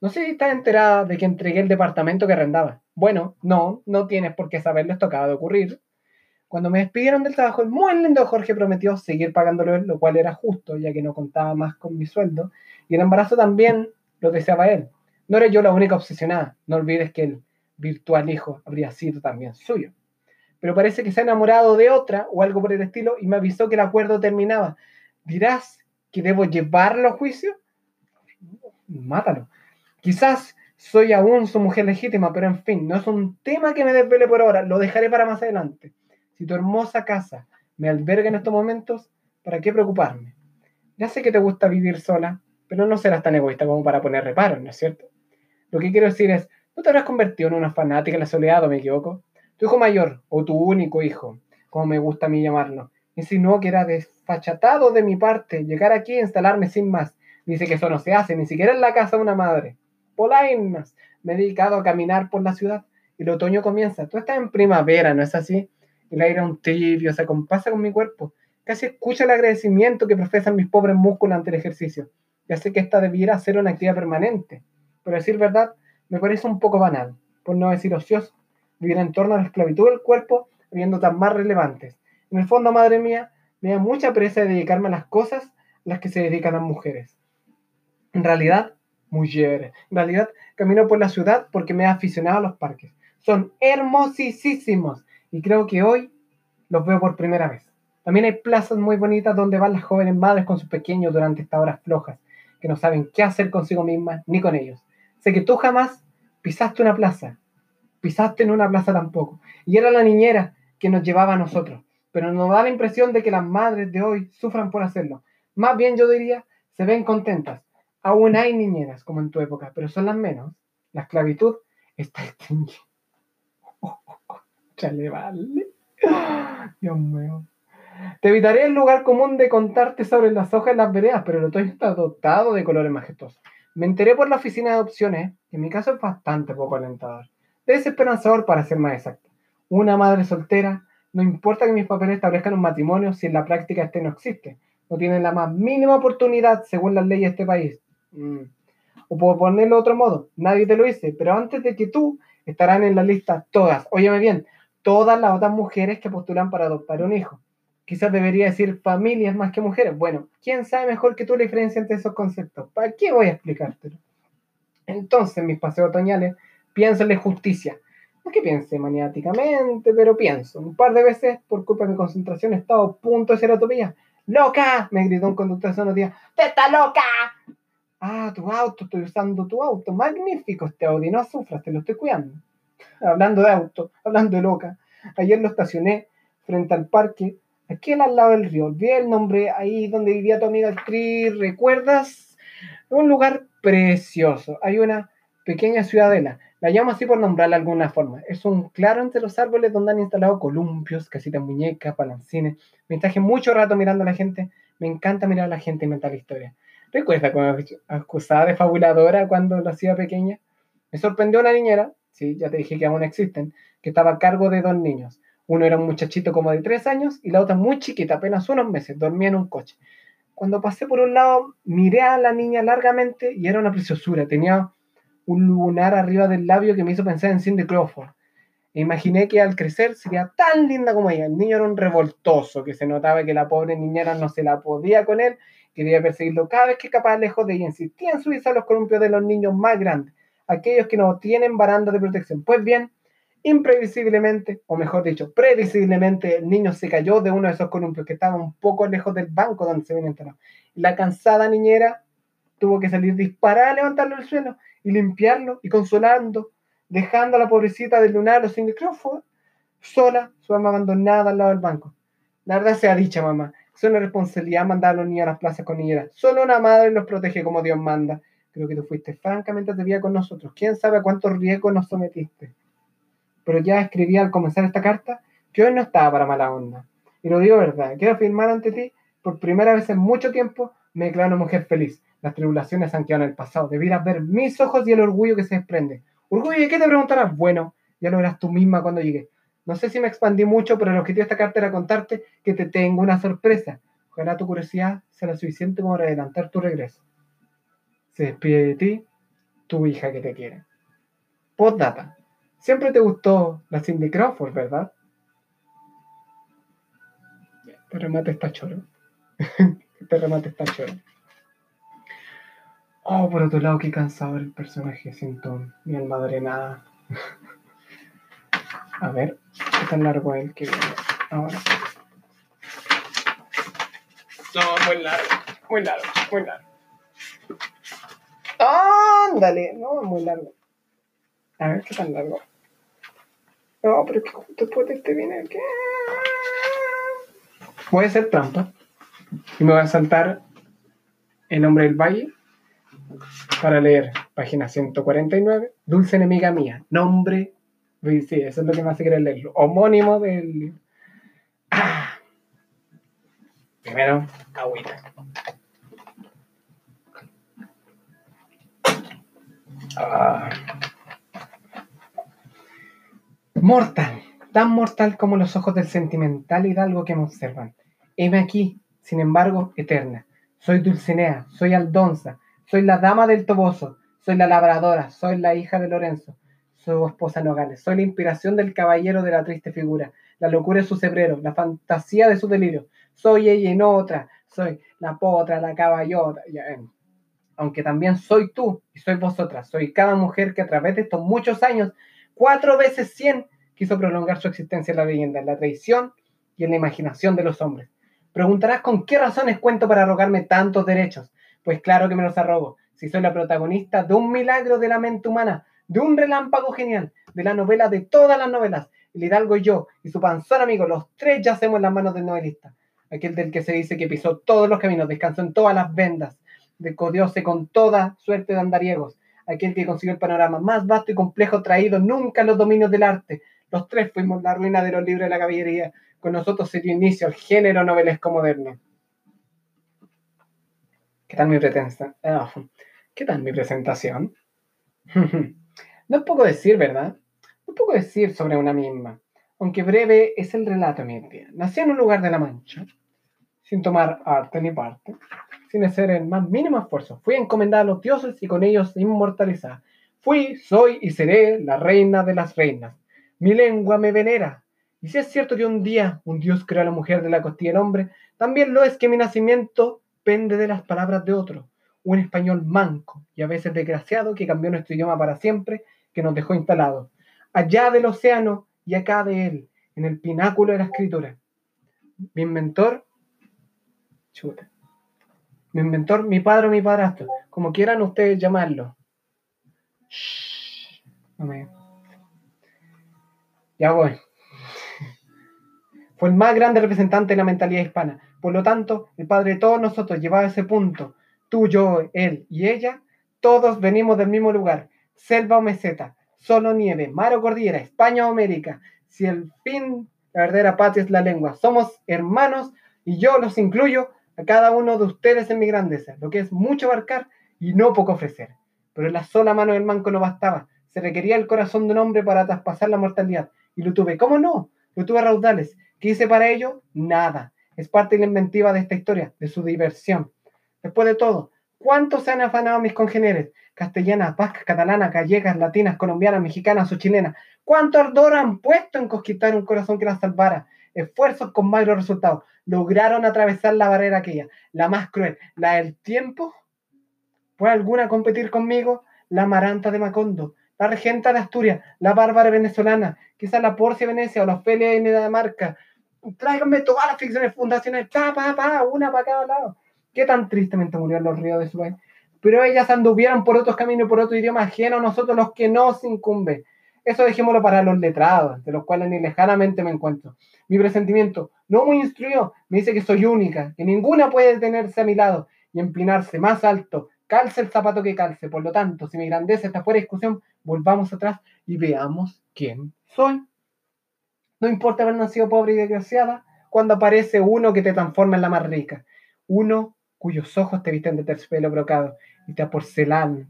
No sé si estás enterada de que entregué el departamento que arrendaba. Bueno, no, no tienes por qué saberlo, esto acaba de ocurrir. Cuando me despidieron del trabajo, el muy lindo Jorge prometió seguir pagándolo lo cual era justo, ya que no contaba más con mi sueldo. Y el embarazo también lo deseaba él. No era yo la única obsesionada. No olvides que el virtual hijo habría sido también suyo. Pero parece que se ha enamorado de otra o algo por el estilo y me avisó que el acuerdo terminaba. ¿Dirás que debo llevarlo a juicio? Mátalo. Quizás soy aún su mujer legítima, pero en fin, no es un tema que me desvele por ahora. Lo dejaré para más adelante. Si tu hermosa casa me alberga en estos momentos, ¿para qué preocuparme? Ya sé que te gusta vivir sola, pero no serás tan egoísta como para poner reparos, ¿no es cierto? Lo que quiero decir es, ¿no te habrás convertido en una fanática de la soledad o me equivoco? Tu hijo mayor, o tu único hijo, como me gusta a mí llamarlo, insinuó que era desfachatado de mi parte llegar aquí e instalarme sin más. Dice que eso no se hace, ni siquiera en la casa de una madre. Polainas, me he dedicado a caminar por la ciudad y el otoño comienza. Tú estás en primavera, ¿no es así? El aire un tibio se compasa con mi cuerpo. Casi escucha el agradecimiento que profesan mis pobres músculos ante el ejercicio. Ya sé que esta debiera ser una actividad permanente, pero decir verdad me parece un poco banal, por no decir ocioso, vivir en torno a la esclavitud del cuerpo habiendo tan más relevantes. En el fondo, madre mía, me da mucha pereza de dedicarme a las cosas a las que se dedican las mujeres. En realidad, mujeres. En realidad, camino por la ciudad porque me he aficionado a los parques. Son hermosísimos y creo que hoy los veo por primera vez. También hay plazas muy bonitas donde van las jóvenes madres con sus pequeños durante estas horas flojas, que no saben qué hacer consigo mismas ni con ellos. Sé que tú jamás pisaste una plaza, pisaste en una plaza tampoco. Y era la niñera que nos llevaba a nosotros. Pero nos da la impresión de que las madres de hoy sufran por hacerlo. Más bien yo diría, se ven contentas. Aún hay niñeras como en tu época, pero son las menos. La esclavitud está extinguida. Chale, vale. [GASPS] Dios mío. Te evitaré el lugar común de contarte sobre las hojas de las veredas, pero el otoño está dotado de colores majestuosos. Me enteré por la oficina de opciones, que en mi caso es bastante poco alentador. Desesperanzador para ser más exacto. Una madre soltera, no importa que mis papeles establezcan un matrimonio si en la práctica este no existe. No tienen la más mínima oportunidad según las leyes de este país. Mm. O puedo ponerlo de otro modo, nadie te lo dice, pero antes de que tú estarán en la lista todas, óyeme bien, todas las otras mujeres que postulan para adoptar un hijo. Quizás debería decir familias más que mujeres. Bueno, ¿quién sabe mejor que tú la diferencia entre esos conceptos? ¿Para qué voy a explicártelo? Entonces, mis paseos otoñales, piénsale justicia. No es que piense maniáticamente, pero pienso. Un par de veces, por culpa de mi concentración, he estado a punto de ser. ¡Loca! Me gritó un conductor hace unos días. ¡Te está loca! Ah, tu auto, estoy usando tu auto. Magnífico este Audi, no sufras, te lo estoy cuidando. Hablando de auto, hablando de loca. Ayer lo estacioné frente al parque aquel al lado del río. Olvidé el nombre ahí donde vivía tu amiga actriz. ¿Recuerdas? Un lugar precioso. Hay una pequeña ciudadela. La llamo así por nombrarla de alguna forma. Es un claro entre los árboles donde han instalado columpios, casitas muñecas, palancines. Me traje mucho rato mirando a la gente. Me encanta mirar a la gente y inventar la historia. ¿Recuerda cómo acusada de fabuladora cuando lo hacía pequeña? Me sorprendió una niñera, sí, ya te dije que aún existen, que estaba a cargo de dos niños. Uno era un muchachito como de tres años y la otra muy chiquita, apenas unos meses, dormía en un coche. Cuando pasé por un lado, miré a la niña largamente y era una preciosura. Tenía un lunar arriba del labio que me hizo pensar en Cindy Crawford. E imaginé que al crecer sería tan linda como ella. El niño era un revoltoso, que se notaba que la pobre niñera no se la podía con él, quería perseguirlo cada vez que capaz lejos de ella. Insistía en subirse a los columpios de los niños más grandes, aquellos que no tienen barandas de protección. Pues bien, Imprevisiblemente, o mejor dicho, previsiblemente, el niño se cayó de uno de esos columpios que estaba un poco lejos del banco donde se viene enterrado. La cansada niñera tuvo que salir disparada a levantarlo del suelo y limpiarlo y consolando, dejando a la pobrecita del lunar sin micrófono, sola, su alma abandonada al lado del banco. La verdad sea dicha, mamá, es una responsabilidad mandar a los niños a las plazas con niñeras. Solo una madre los protege como Dios manda. Creo que tú fuiste francamente atrevida con nosotros. ¿Quién sabe a cuántos riesgos nos sometiste? pero ya escribí al comenzar esta carta que hoy no estaba para mala onda. Y lo digo verdad, quiero afirmar ante ti, por primera vez en mucho tiempo, me declaro mujer feliz. Las tribulaciones han quedado en el pasado. Debieras ver mis ojos y el orgullo que se desprende. ¿Orgullo de qué te preguntarás? Bueno, ya lo verás tú misma cuando llegue. No sé si me expandí mucho, pero el objetivo de esta carta era contarte que te tengo una sorpresa. Ojalá tu curiosidad sea lo suficiente como para adelantar tu regreso. Se despide de ti, tu hija que te quiere. Postdata. Siempre te gustó la Cindy Crawford, ¿verdad? Este remate está choro. [LAUGHS] este remate está choro. Oh, por otro lado, qué cansado el personaje. Siento mi alma drenada. [LAUGHS] A ver, qué tan largo es el que viene ahora. No, muy largo, muy largo, muy largo. ¡Ándale! No, muy largo. A ver qué tan largo. No, pero que después de este viene el que. Voy a hacer trampa. Y me voy a saltar el nombre del valle para leer página 149. Dulce enemiga mía. Nombre. Sí, eso es lo que me hace querer leerlo. Homónimo del. Ah. Primero, agüita. Ah. Mortal, tan mortal como los ojos del sentimental hidalgo que me observan. Heme aquí, sin embargo, eterna. Soy Dulcinea, soy Aldonza, soy la dama del Toboso, soy la labradora, soy la hija de Lorenzo, soy esposa Nogales, soy la inspiración del caballero de la triste figura, la locura de su cebrero, la fantasía de su delirio. Soy ella y no otra, soy la potra, la caballota, aunque también soy tú y soy vosotras, soy cada mujer que a través de estos muchos años, cuatro veces cien, quiso prolongar su existencia en la leyenda, en la tradición y en la imaginación de los hombres. Preguntarás con qué razones cuento para arrogarme tantos derechos. Pues claro que me los arrogo. Si soy la protagonista de un milagro de la mente humana, de un relámpago genial, de la novela de todas las novelas. El hidalgo y yo, y su panzón amigo, los tres yacemos en las manos del novelista. Aquel del que se dice que pisó todos los caminos, descansó en todas las vendas, decodióse con toda suerte de andariegos. Aquel que consiguió el panorama más vasto y complejo traído nunca a los dominios del arte. Los tres fuimos la ruina de los libros de la caballería. Con nosotros se dio inicio al género novelesco moderno. ¿Qué tal mi pretensa? Ah, ¿Qué tal mi presentación? [LAUGHS] no es poco decir, ¿verdad? No es poco decir sobre una misma, aunque breve es el relato mi vida. Nací en un lugar de la Mancha, sin tomar arte ni parte, sin hacer el más mínimo esfuerzo. Fui encomendada a los dioses y con ellos inmortalizada. Fui, soy y seré la reina de las reinas. Mi lengua me venera. Y si es cierto que un día un dios creó a la mujer de la costilla del hombre, también lo es que mi nacimiento pende de las palabras de otro, un español manco y a veces desgraciado que cambió nuestro idioma para siempre, que nos dejó instalados, allá del océano y acá de él, en el pináculo de la escritura. Mi inventor, chuta, mi inventor, mi padre o mi padrastro, como quieran ustedes llamarlo. Shh. Ya voy. Fue el más grande representante de la mentalidad hispana. Por lo tanto, el Padre de todos nosotros llevaba ese punto. Tú, yo, él y ella, todos venimos del mismo lugar. Selva o meseta, solo nieve, mar o cordillera, España o América. Si el fin, la verdadera patria es la lengua. Somos hermanos y yo los incluyo a cada uno de ustedes en mi grandeza, lo que es mucho abarcar y no poco ofrecer. Pero la sola mano del manco no bastaba. Se requería el corazón de un hombre para traspasar la mortalidad. Y lo tuve. ¿Cómo no? Lo tuve a raudales. ¿Qué hice para ello? Nada. Es parte de la inventiva de esta historia, de su diversión. Después de todo, ¿cuántos se han afanado mis congéneres? Castellanas, vascas, catalanas, gallegas, latinas, colombianas, mexicanas o chilenas. ¿Cuánto ardor han puesto en conquistar un corazón que las salvara? Esfuerzos con magros resultados. Lograron atravesar la barrera aquella, la más cruel, la del tiempo. ¿Puede alguna competir conmigo? La Maranta de Macondo, la Regenta de Asturias, la Bárbara venezolana, quizás la Porcia Venecia o la Ofelia de Dinamarca. Tráiganme todas las ficciones fundacionales, pa, pa, pa, una para cada lado. Qué tan tristemente murieron los ríos de su país. Pero ellas anduvieron por otros caminos, por otro idioma ajeno a nosotros los que nos incumbe. Eso dejémoslo para los letrados, de los cuales ni lejanamente me encuentro. Mi presentimiento, no muy instruido, me dice que soy única, que ninguna puede detenerse a mi lado y empinarse más alto, calce el zapato que calce. Por lo tanto, si mi grandeza está fuera de discusión, volvamos atrás y veamos quién soy. No importa haber nacido pobre y desgraciada, cuando aparece uno que te transforma en la más rica, uno cuyos ojos te visten de terciopelo brocado y te aporcelanan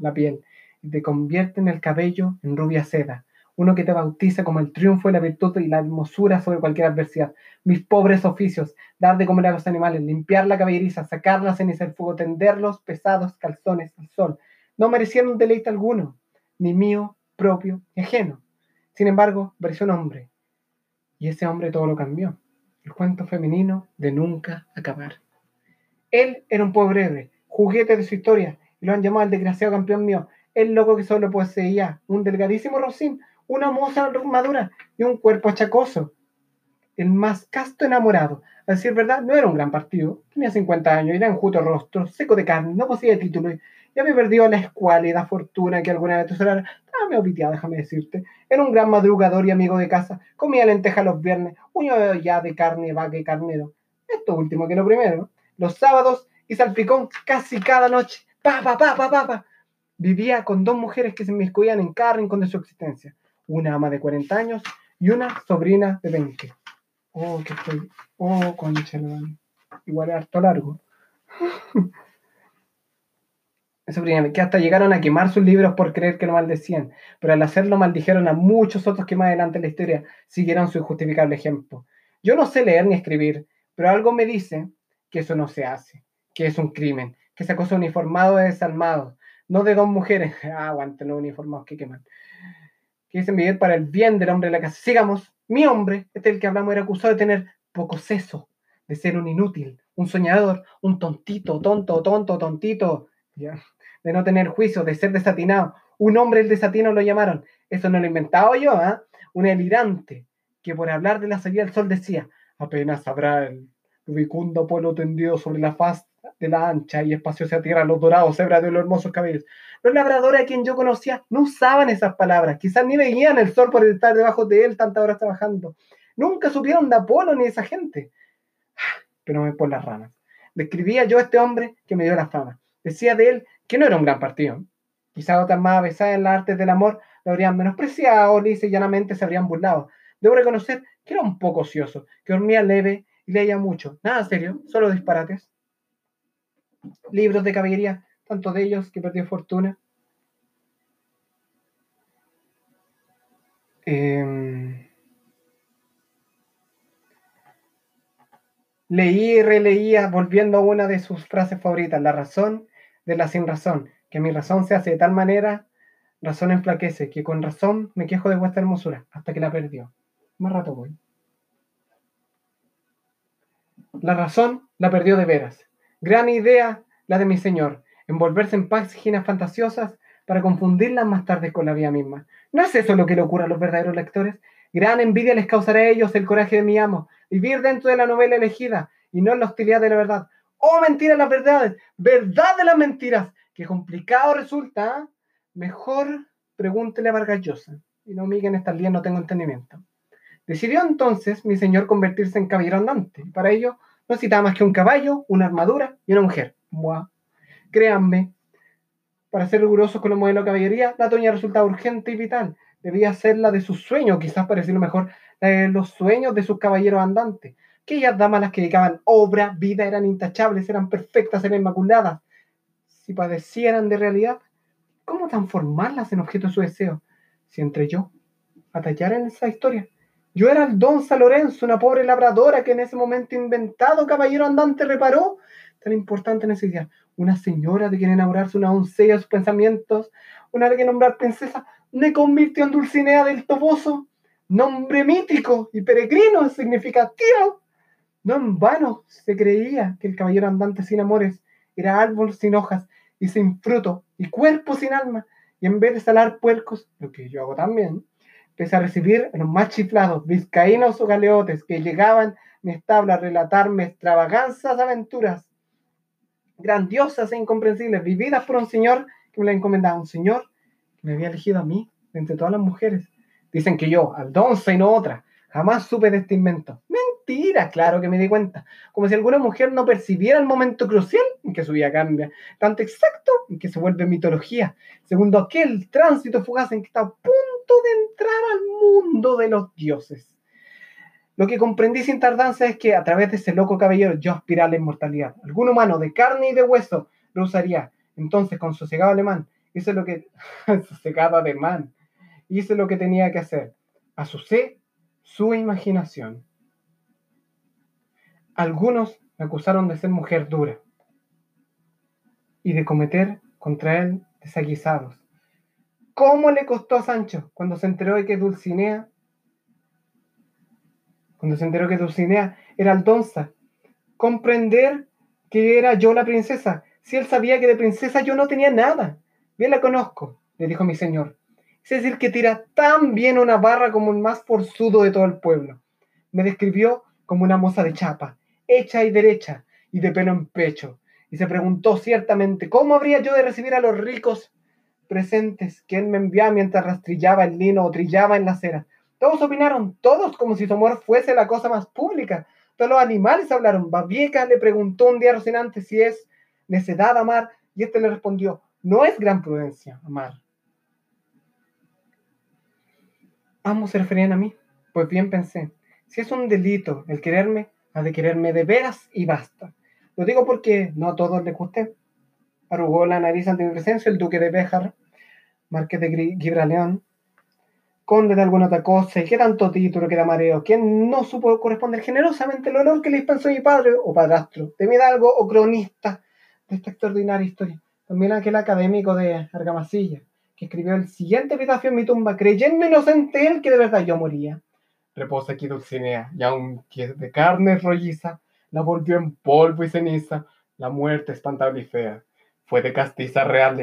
la piel y te convierte en el cabello en rubia seda, uno que te bautiza como el triunfo de la virtud y la hermosura sobre cualquier adversidad. Mis pobres oficios, dar de comer a los animales, limpiar la cabelleriza, sacar la ceniza del fuego, tender los pesados calzones al sol, no merecieron deleite alguno, ni mío propio ni ajeno. Sin embargo, apareció un hombre, y ese hombre todo lo cambió. El cuento femenino de nunca acabar. Él era un pobre héroe, juguete de su historia, y lo han llamado el desgraciado campeón mío, el loco que solo poseía un delgadísimo rocín, una moza madura y un cuerpo achacoso. El más casto enamorado. A decir verdad, no era un gran partido. Tenía 50 años, era enjuto rostro, seco de carne, no poseía título. Ya había perdido la escuálida fortuna que alguna vez tuviera. Estaba medio piteado, déjame decirte. Era un gran madrugador y amigo de casa. Comía lenteja los viernes, uño ya de carne, vaca y carnero. Esto último que lo primero. Los sábados y salpicón casi cada noche. Pa, pa, pa, pa, pa, pa. Vivía con dos mujeres que se inmiscuían en cada rincón de su existencia una ama de 40 años y una sobrina de 20. Oh, que estoy. Oh, concha, igual es harto largo. [LAUGHS] sobrina, que hasta llegaron a quemar sus libros por creer que lo maldecían, pero al hacerlo maldijeron a muchos otros que más adelante en la historia siguieron su injustificable ejemplo. Yo no sé leer ni escribir, pero algo me dice que eso no se hace, que es un crimen, que esa cosa uniformado es desalmado, no de dos mujeres, [LAUGHS] ah, aguanten los uniformados que queman, que dicen vivir para el bien del hombre de la casa. Sigamos, mi hombre, este es el que hablamos, era acusado de tener poco seso, de ser un inútil, un soñador, un tontito, tonto, tonto, tontito, de no tener juicio, de ser desatinado. Un hombre el desatino lo llamaron. Eso no lo he inventado yo, ¿ah? Un elirante que por hablar de la salida del sol decía, apenas habrá el Rubicundo pueblo tendido sobre la faz de la ancha y espaciosa tierra, los dorados cebras de los hermosos cabellos. Los labradores a quien yo conocía no usaban esas palabras, quizás ni veían el sol por estar debajo de él tantas horas trabajando. Nunca supieron de Apolo ni de esa gente. Pero me por las ramas. Describía yo a este hombre que me dio la fama. Decía de él que no era un gran partido. Quizás otras más avesadas en las artes del amor lo habrían menospreciado, lisa y llanamente se habrían burlado. Debo reconocer que era un poco ocioso, que dormía leve y leía mucho. Nada serio, solo disparates. Libros de caballería, tanto de ellos que perdió fortuna. Em, leí y releía volviendo a una de sus frases favoritas, la razón de la sin razón, que mi razón se hace de tal manera, razón enflaquece, que con razón me quejo de vuestra hermosura, hasta que la perdió. Más rato voy. La razón la perdió de veras. Gran idea la de mi señor, envolverse en páginas fantasiosas para confundirlas más tarde con la vida misma. ¿No es eso lo que le ocurre a los verdaderos lectores? Gran envidia les causará a ellos el coraje de mi amo, vivir dentro de la novela elegida y no en la hostilidad de la verdad. ¡Oh, mentira las verdades! ¡Verdad de las mentiras! ¡Qué complicado resulta! ¿ah? Mejor pregúntele a Vargas Llosa. Y no en estas líneas, no tengo entendimiento. Decidió entonces mi señor convertirse en caballero andante. Para ello no necesitaba más que un caballo, una armadura y una mujer. Buah. Créanme, para ser rigurosos con el modelo de caballería, la toña resultaba urgente y vital. Debía ser la de sus sueños, quizás para decirlo mejor, la de los sueños de sus caballeros andantes. Aquellas damas las que dedicaban obra, vida, eran intachables, eran perfectas, eran inmaculadas. Si padecieran de realidad, ¿cómo transformarlas en objeto de su deseo? Si entre yo, a tallar en esa historia, yo era el don San Lorenzo, una pobre labradora que en ese momento inventado caballero andante reparó tan importante necesidad. Una señora de quien enamorarse, una doncella de sus pensamientos, una de que nombrar princesa, me convirtió en Dulcinea del Toboso, nombre mítico y peregrino significativo. No en vano se creía que el caballero andante sin amores era árbol sin hojas y sin fruto y cuerpo sin alma, y en vez de salar puercos, lo que yo hago también, pese a recibir los más chiflados, vizcaínos o galeotes que llegaban mi establo a relatarme extravaganzas aventuras, grandiosas e incomprensibles, vividas por un señor que me la encomendaba, un señor que me había elegido a mí entre todas las mujeres. Dicen que yo, Aldonza y no otra, jamás supe de este invento. Mentira, claro que me di cuenta. Como si alguna mujer no percibiera el momento crucial en que su vida cambia, tanto exacto en que se vuelve mitología, segundo aquel tránsito fugaz en que está de entrar al mundo de los dioses. Lo que comprendí sin tardanza es que a través de ese loco caballero yo aspiraba a la inmortalidad. Algún humano de carne y de hueso lo usaría. Entonces, con sosegado alemán, hice lo que. [LAUGHS] sosegado alemán. Hice lo que tenía que hacer. Asusé su imaginación. Algunos me acusaron de ser mujer dura y de cometer contra él desaguisados. ¿Cómo le costó a Sancho cuando se enteró de que Dulcinea, cuando se enteró que Dulcinea era Aldonza, comprender que era yo la princesa, si él sabía que de princesa yo no tenía nada? Bien la conozco, le dijo mi señor. Es decir, que tira tan bien una barra como el más forzudo de todo el pueblo. Me describió como una moza de chapa, hecha y derecha, y de pelo en pecho, y se preguntó ciertamente cómo habría yo de recibir a los ricos presentes él me enviaba mientras rastrillaba el lino o trillaba en la acera. Todos opinaron, todos como si su amor fuese la cosa más pública. Todos los animales hablaron. Babieca le preguntó un día Rocinante si es necedad amar, y este le respondió, no es gran prudencia amar. Ambos se referían a mí. Pues bien pensé, si es un delito el quererme, ha de quererme de veras y basta. Lo digo porque no a todos les gusté. Arrugó la nariz ante mi presencia el duque de Béjar, marqués de Gibraleón, conde de alguna otra cosa, y qué tanto título que da mareo, quien no supo corresponder generosamente el honor que le dispensó mi padre o padrastro, de hidalgo o cronista de esta extraordinaria historia. También aquel académico de Argamasilla, que escribió el siguiente epitafio en mi tumba, creyendo inocente él que de verdad yo moría. Reposa aquí Dulcinea, y aunque de carne rolliza, la volvió en polvo y ceniza, la muerte espantable y fea, fue de castiza real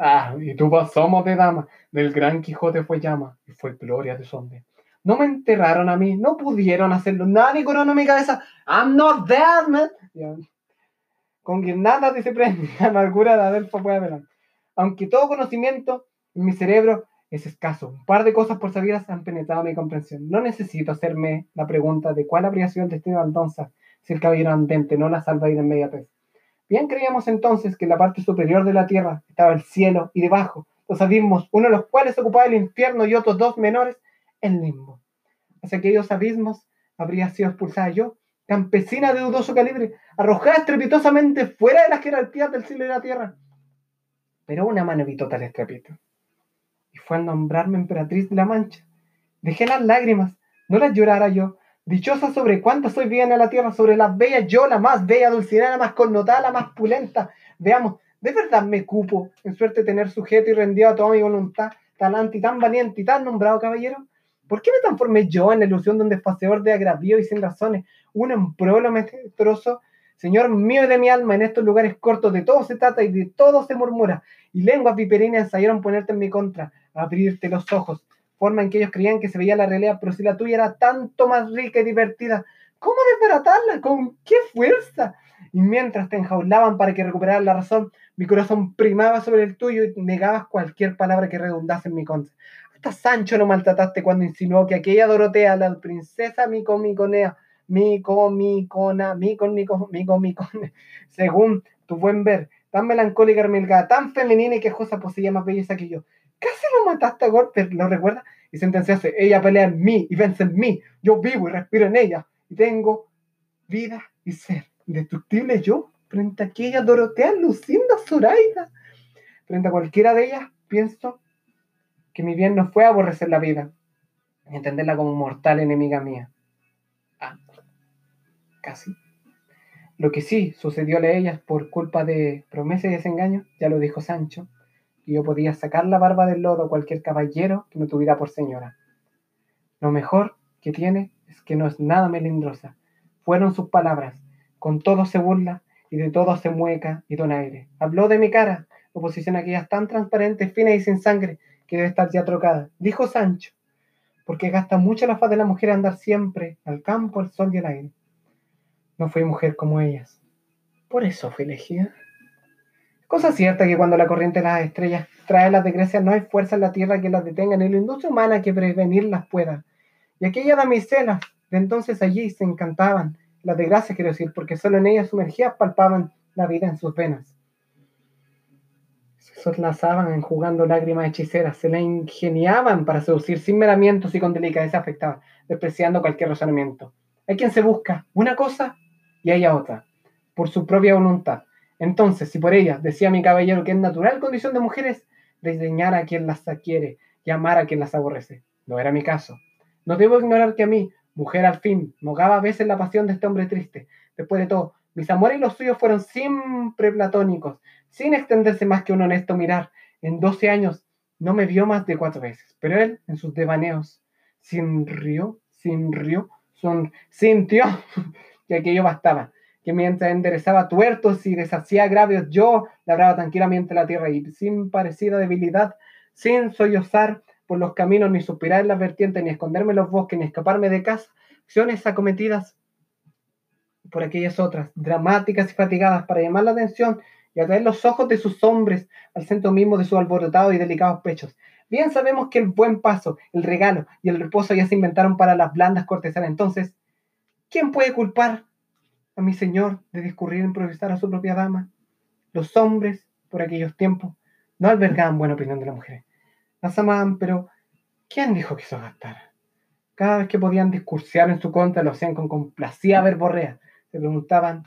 Ah, y tuvo somos de dama, del gran Quijote fue llama, y fue gloria de sonde. No me enterraron a mí, no pudieron hacerlo. Nadie coronó mi cabeza. I'm not dead, man. Con guirnaldas de prende [LAUGHS] la amargura de Adelfo adelante. Aunque todo conocimiento en mi cerebro es escaso, un par de cosas por sabidas han penetrado mi comprensión. No necesito hacerme la pregunta de cuál habría sido el destino si el caballero andente no la salva de inmediatez. Bien creíamos entonces que en la parte superior de la tierra estaba el cielo y debajo los abismos, uno de los cuales ocupaba el infierno y otros dos menores el limbo. Hacia aquellos abismos habría sido expulsada yo, campesina de dudoso calibre, arrojada estrepitosamente fuera de las jerarquías del cielo y la tierra. Pero una mano evitó tal estrepito, y fue a nombrarme emperatriz de la Mancha. Dejé las lágrimas, no las llorara yo, dichosa sobre cuánto soy bien en la tierra, sobre las bellas, yo la más bella, dulcinea, la más connotada, la más pulenta. Veamos, ¿de verdad me cupo en suerte tener sujeto y rendido a toda mi voluntad, talante y tan valiente y tan nombrado caballero? ¿Por qué me transformé yo en la ilusión de un de agravio y sin razones, un emprolo trozo? Señor mío y de mi alma, en estos lugares cortos de todo se trata y de todo se murmura, y lenguas viperinas ensayaron ponerte en mi contra, abrirte los ojos, forma en que ellos creían que se veía la realidad, pero si la tuya era tanto más rica y divertida, ¿cómo desbaratarla? ¿Con qué fuerza? Y mientras te enjaulaban para que recuperaras la razón, mi corazón primaba sobre el tuyo y negabas cualquier palabra que redundase en mi contra. Hasta Sancho lo maltrataste cuando insinuó que aquella Dorotea, la princesa Mico Miconea, Mico Micona, Mico Mico Mico Micone, [LAUGHS] según tu buen ver, tan melancólica, hermilgada, tan femenina y quejosa, poseía más belleza que yo. Casi lo mataste a golpe, ¿lo recuerdas? Y sentenciaste, ella pelea en mí y vence en mí, yo vivo y respiro en ella, y tengo vida y ser. Indestructible yo, frente a aquella Dorotea, Lucinda, Zoraida. Frente a cualquiera de ellas, pienso que mi bien no fue aborrecer la vida, y entenderla como mortal enemiga mía. Ah, casi. Lo que sí sucedió a ellas por culpa de promesa y desengaño, ya lo dijo Sancho, y yo podía sacar la barba del lodo a cualquier caballero que me tuviera por señora. Lo mejor que tiene es que no es nada melindrosa. Fueron sus palabras. Con todo se burla y de todo se mueca y donaire. Habló de mi cara, oposición a aquellas tan transparentes, finas y sin sangre, que debe estar ya trocada. Dijo Sancho, porque gasta mucho la faz de la mujer andar siempre al campo, al sol y al aire. No fui mujer como ellas. Por eso fui elegida. Cosa cierta que cuando la corriente de las estrellas trae las desgracias, no hay fuerza en la tierra que las detenga, ni la industria humana que prevenirlas pueda. Y aquellas damiselas de entonces allí se encantaban, las desgracias quiero decir, porque solo en ellas sumergidas palpaban la vida en sus venas soslazaban enjugando lágrimas hechiceras, se la ingeniaban para seducir sin miramientos y con delicadeza afectada, despreciando cualquier razonamiento. Hay quien se busca una cosa y hay otra, por su propia voluntad. Entonces, si por ella, decía mi caballero, que es natural condición de mujeres, desdeñar a quien las adquiere y amar a quien las aborrece. No era mi caso. No debo ignorar que a mí, mujer al fin, mogaba a veces la pasión de este hombre triste. Después de todo, mis amores y los suyos fueron siempre platónicos, sin extenderse más que un honesto mirar. En 12 años no me vio más de cuatro veces, pero él, en sus devaneos, sin río, sin río, son, sintió [LAUGHS] que aquello bastaba, que mientras enderezaba tuertos y deshacía agravios, yo labraba tranquilamente la tierra y sin parecida debilidad, sin sollozar por los caminos, ni suspirar en las vertientes, ni esconderme en los bosques, ni escaparme de casa, acciones acometidas por aquellas otras, dramáticas y fatigadas, para llamar la atención y atraer los ojos de sus hombres al centro mismo de sus alborotados y delicados pechos. Bien sabemos que el buen paso, el regalo y el reposo ya se inventaron para las blandas cortesanas. Entonces, ¿quién puede culpar a mi señor de discurrir improvisar a su propia dama? Los hombres, por aquellos tiempos, no albergaban buena opinión de las mujeres. Las amaban, pero ¿quién dijo que eso gastara? Cada vez que podían discursear en su contra, lo hacían con complacida verborrea. Se preguntaban,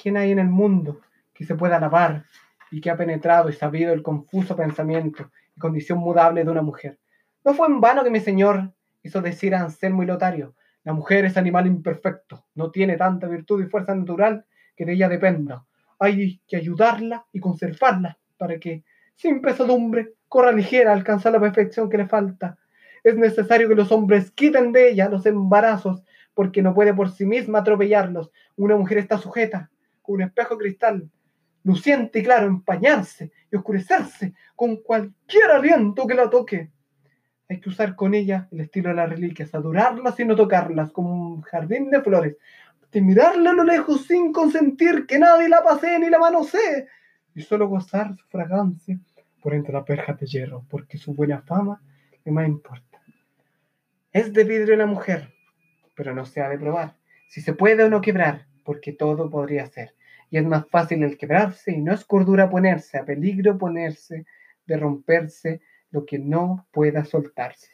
¿quién hay en el mundo que se pueda alabar y que ha penetrado y sabido el confuso pensamiento y condición mudable de una mujer. No fue en vano que mi señor hizo decir a Anselmo y Lotario, la mujer es animal imperfecto, no tiene tanta virtud y fuerza natural que de ella dependa. Hay que ayudarla y conservarla para que, sin pesadumbre, corra ligera a alcanzar la perfección que le falta. Es necesario que los hombres quiten de ella los embarazos, porque no puede por sí misma atropellarlos. Una mujer está sujeta, con un espejo cristal, luciente y claro, empañarse y oscurecerse con cualquier aliento que la toque. Hay que usar con ella el estilo de las reliquias, adorarlas y no tocarlas, como un jardín de flores, de mirarla a lo lejos sin consentir que nadie la pase ni la manosee, y solo gozar su fragancia por entre las perjas de hierro, porque su buena fama le más importa. Es de vidrio la mujer, pero no se ha de probar si se puede o no quebrar, porque todo podría ser. Y es más fácil el quebrarse y no es cordura ponerse, a peligro ponerse, de romperse lo que no pueda soltarse.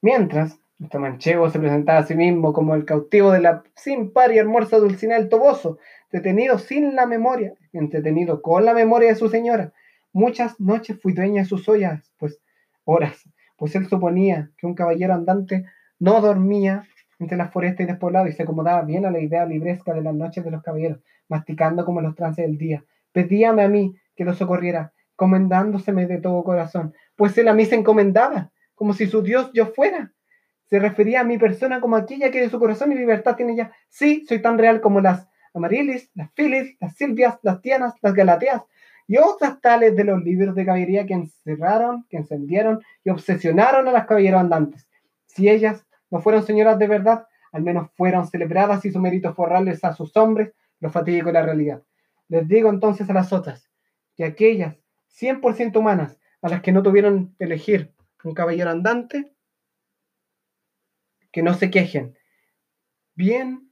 Mientras, este manchego se presentaba a sí mismo como el cautivo de la sin par y hermosa Dulcinea del Toboso, detenido sin la memoria, entretenido con la memoria de su señora. Muchas noches fui dueña de sus ollas, pues horas, pues él suponía que un caballero andante no dormía entre las forestas y despoblados y se acomodaba bien a la idea libresca de las noches de los caballeros, masticando como los trances del día. Pedíame a mí que lo socorriera, comendándoseme de todo corazón, pues él a mí se encomendaba, como si su Dios yo fuera. Se refería a mi persona como aquella que de su corazón y libertad tiene ya. Sí, soy tan real como las Amarilis, las Filis, las Silvias, las Tianas, las Galateas y otras tales de los libros de caballería que encerraron, que encendieron y obsesionaron a las caballeros andantes. Si ellas no fueron señoras de verdad, al menos fueron celebradas y su mérito forrarles a sus hombres los fatigue con la realidad. Les digo entonces a las otras que aquellas 100% humanas a las que no tuvieron elegir un caballero andante, que no se quejen. Bien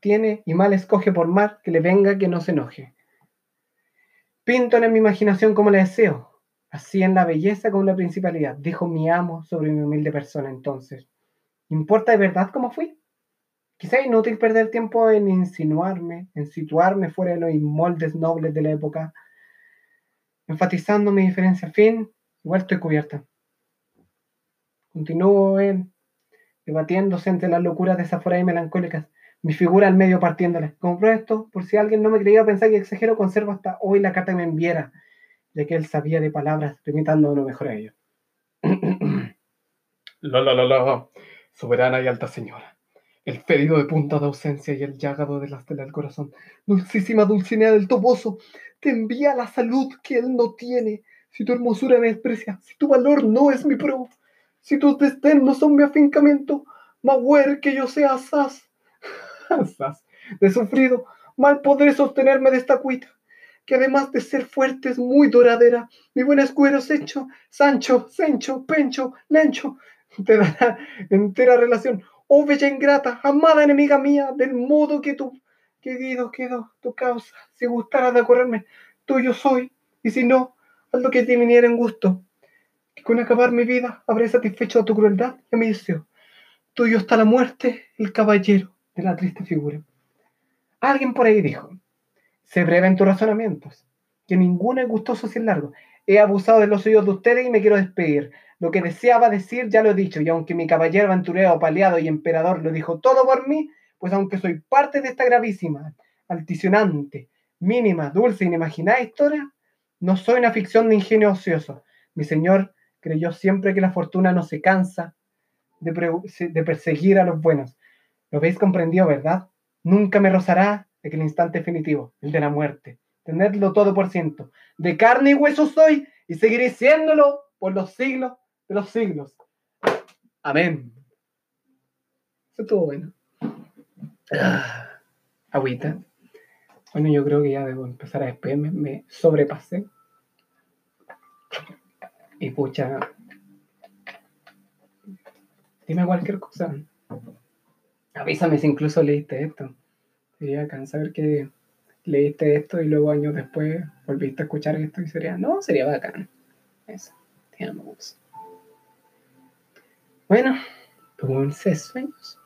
tiene y mal escoge por mar que le venga que no se enoje. Pinto en mi imaginación como le deseo, así en la belleza como en la principalidad, dijo mi amo sobre mi humilde persona entonces. ¿Importa de verdad cómo fui? Quizá inútil perder tiempo en insinuarme, en situarme fuera de los moldes nobles de la época, enfatizando mi diferencia. Fin, igual estoy cubierta. Continúo él, debatiéndose entre las locuras desaforadas y melancólicas, mi figura al medio partiéndola. Compro esto, por si alguien no me creía pensar que exagero, conservo hasta hoy la carta que me enviara, ya que él sabía de palabras, limitando lo mejor a ello. la, la, la, la soberana y alta señora, el ferido de punta de ausencia y el llagado de la estela del corazón, dulcísima Dulcinea del Toboso, te envía la salud que él no tiene. Si tu hermosura me desprecia, si tu valor no es mi pro, si tus desdén no son mi afincamiento, Maguer que yo sea asaz, [LAUGHS] asaz, de sufrido, mal podré sostenerme de esta cuita, que además de ser fuerte es muy doradera. Mi buen escuero hecho, Sancho, Sencho, Pencho, Lencho, te dará entera relación. Oh bella ingrata, amada enemiga mía, del modo que tú, querido, quedó tu causa. Si gustara de correrme, tuyo soy, y si no, haz lo que te viniera en gusto. Que con acabar mi vida habré satisfecho a tu crueldad y a mi deseo. Tuyo está la muerte, el caballero de la triste figura. Alguien por ahí dijo, sé breve en tus razonamientos, que ninguno es gustoso sin largo. He abusado de los oídos de ustedes y me quiero despedir. Lo que deseaba decir ya lo he dicho, y aunque mi caballero aventurero, paliado y emperador lo dijo todo por mí, pues aunque soy parte de esta gravísima, alticionante, mínima, dulce inimaginada historia, no soy una ficción de ingenio ocioso. Mi señor creyó siempre que la fortuna no se cansa de, de perseguir a los buenos. Lo habéis comprendido, ¿verdad? Nunca me rozará aquel instante definitivo, el de la muerte. Tenedlo todo por ciento. De carne y hueso soy y seguiré siéndolo por los siglos de los siglos. Amén. Eso estuvo bueno. Ah, agüita. Bueno, yo creo que ya debo empezar a despedirme. Me sobrepasé. Y pucha. Dime cualquier cosa. Avísame si incluso leíste esto. Sería bacán saber que leíste esto y luego años después volviste a escuchar esto y sería, no, sería bacán. Eso. Te amo. Bueno, dulces sueños.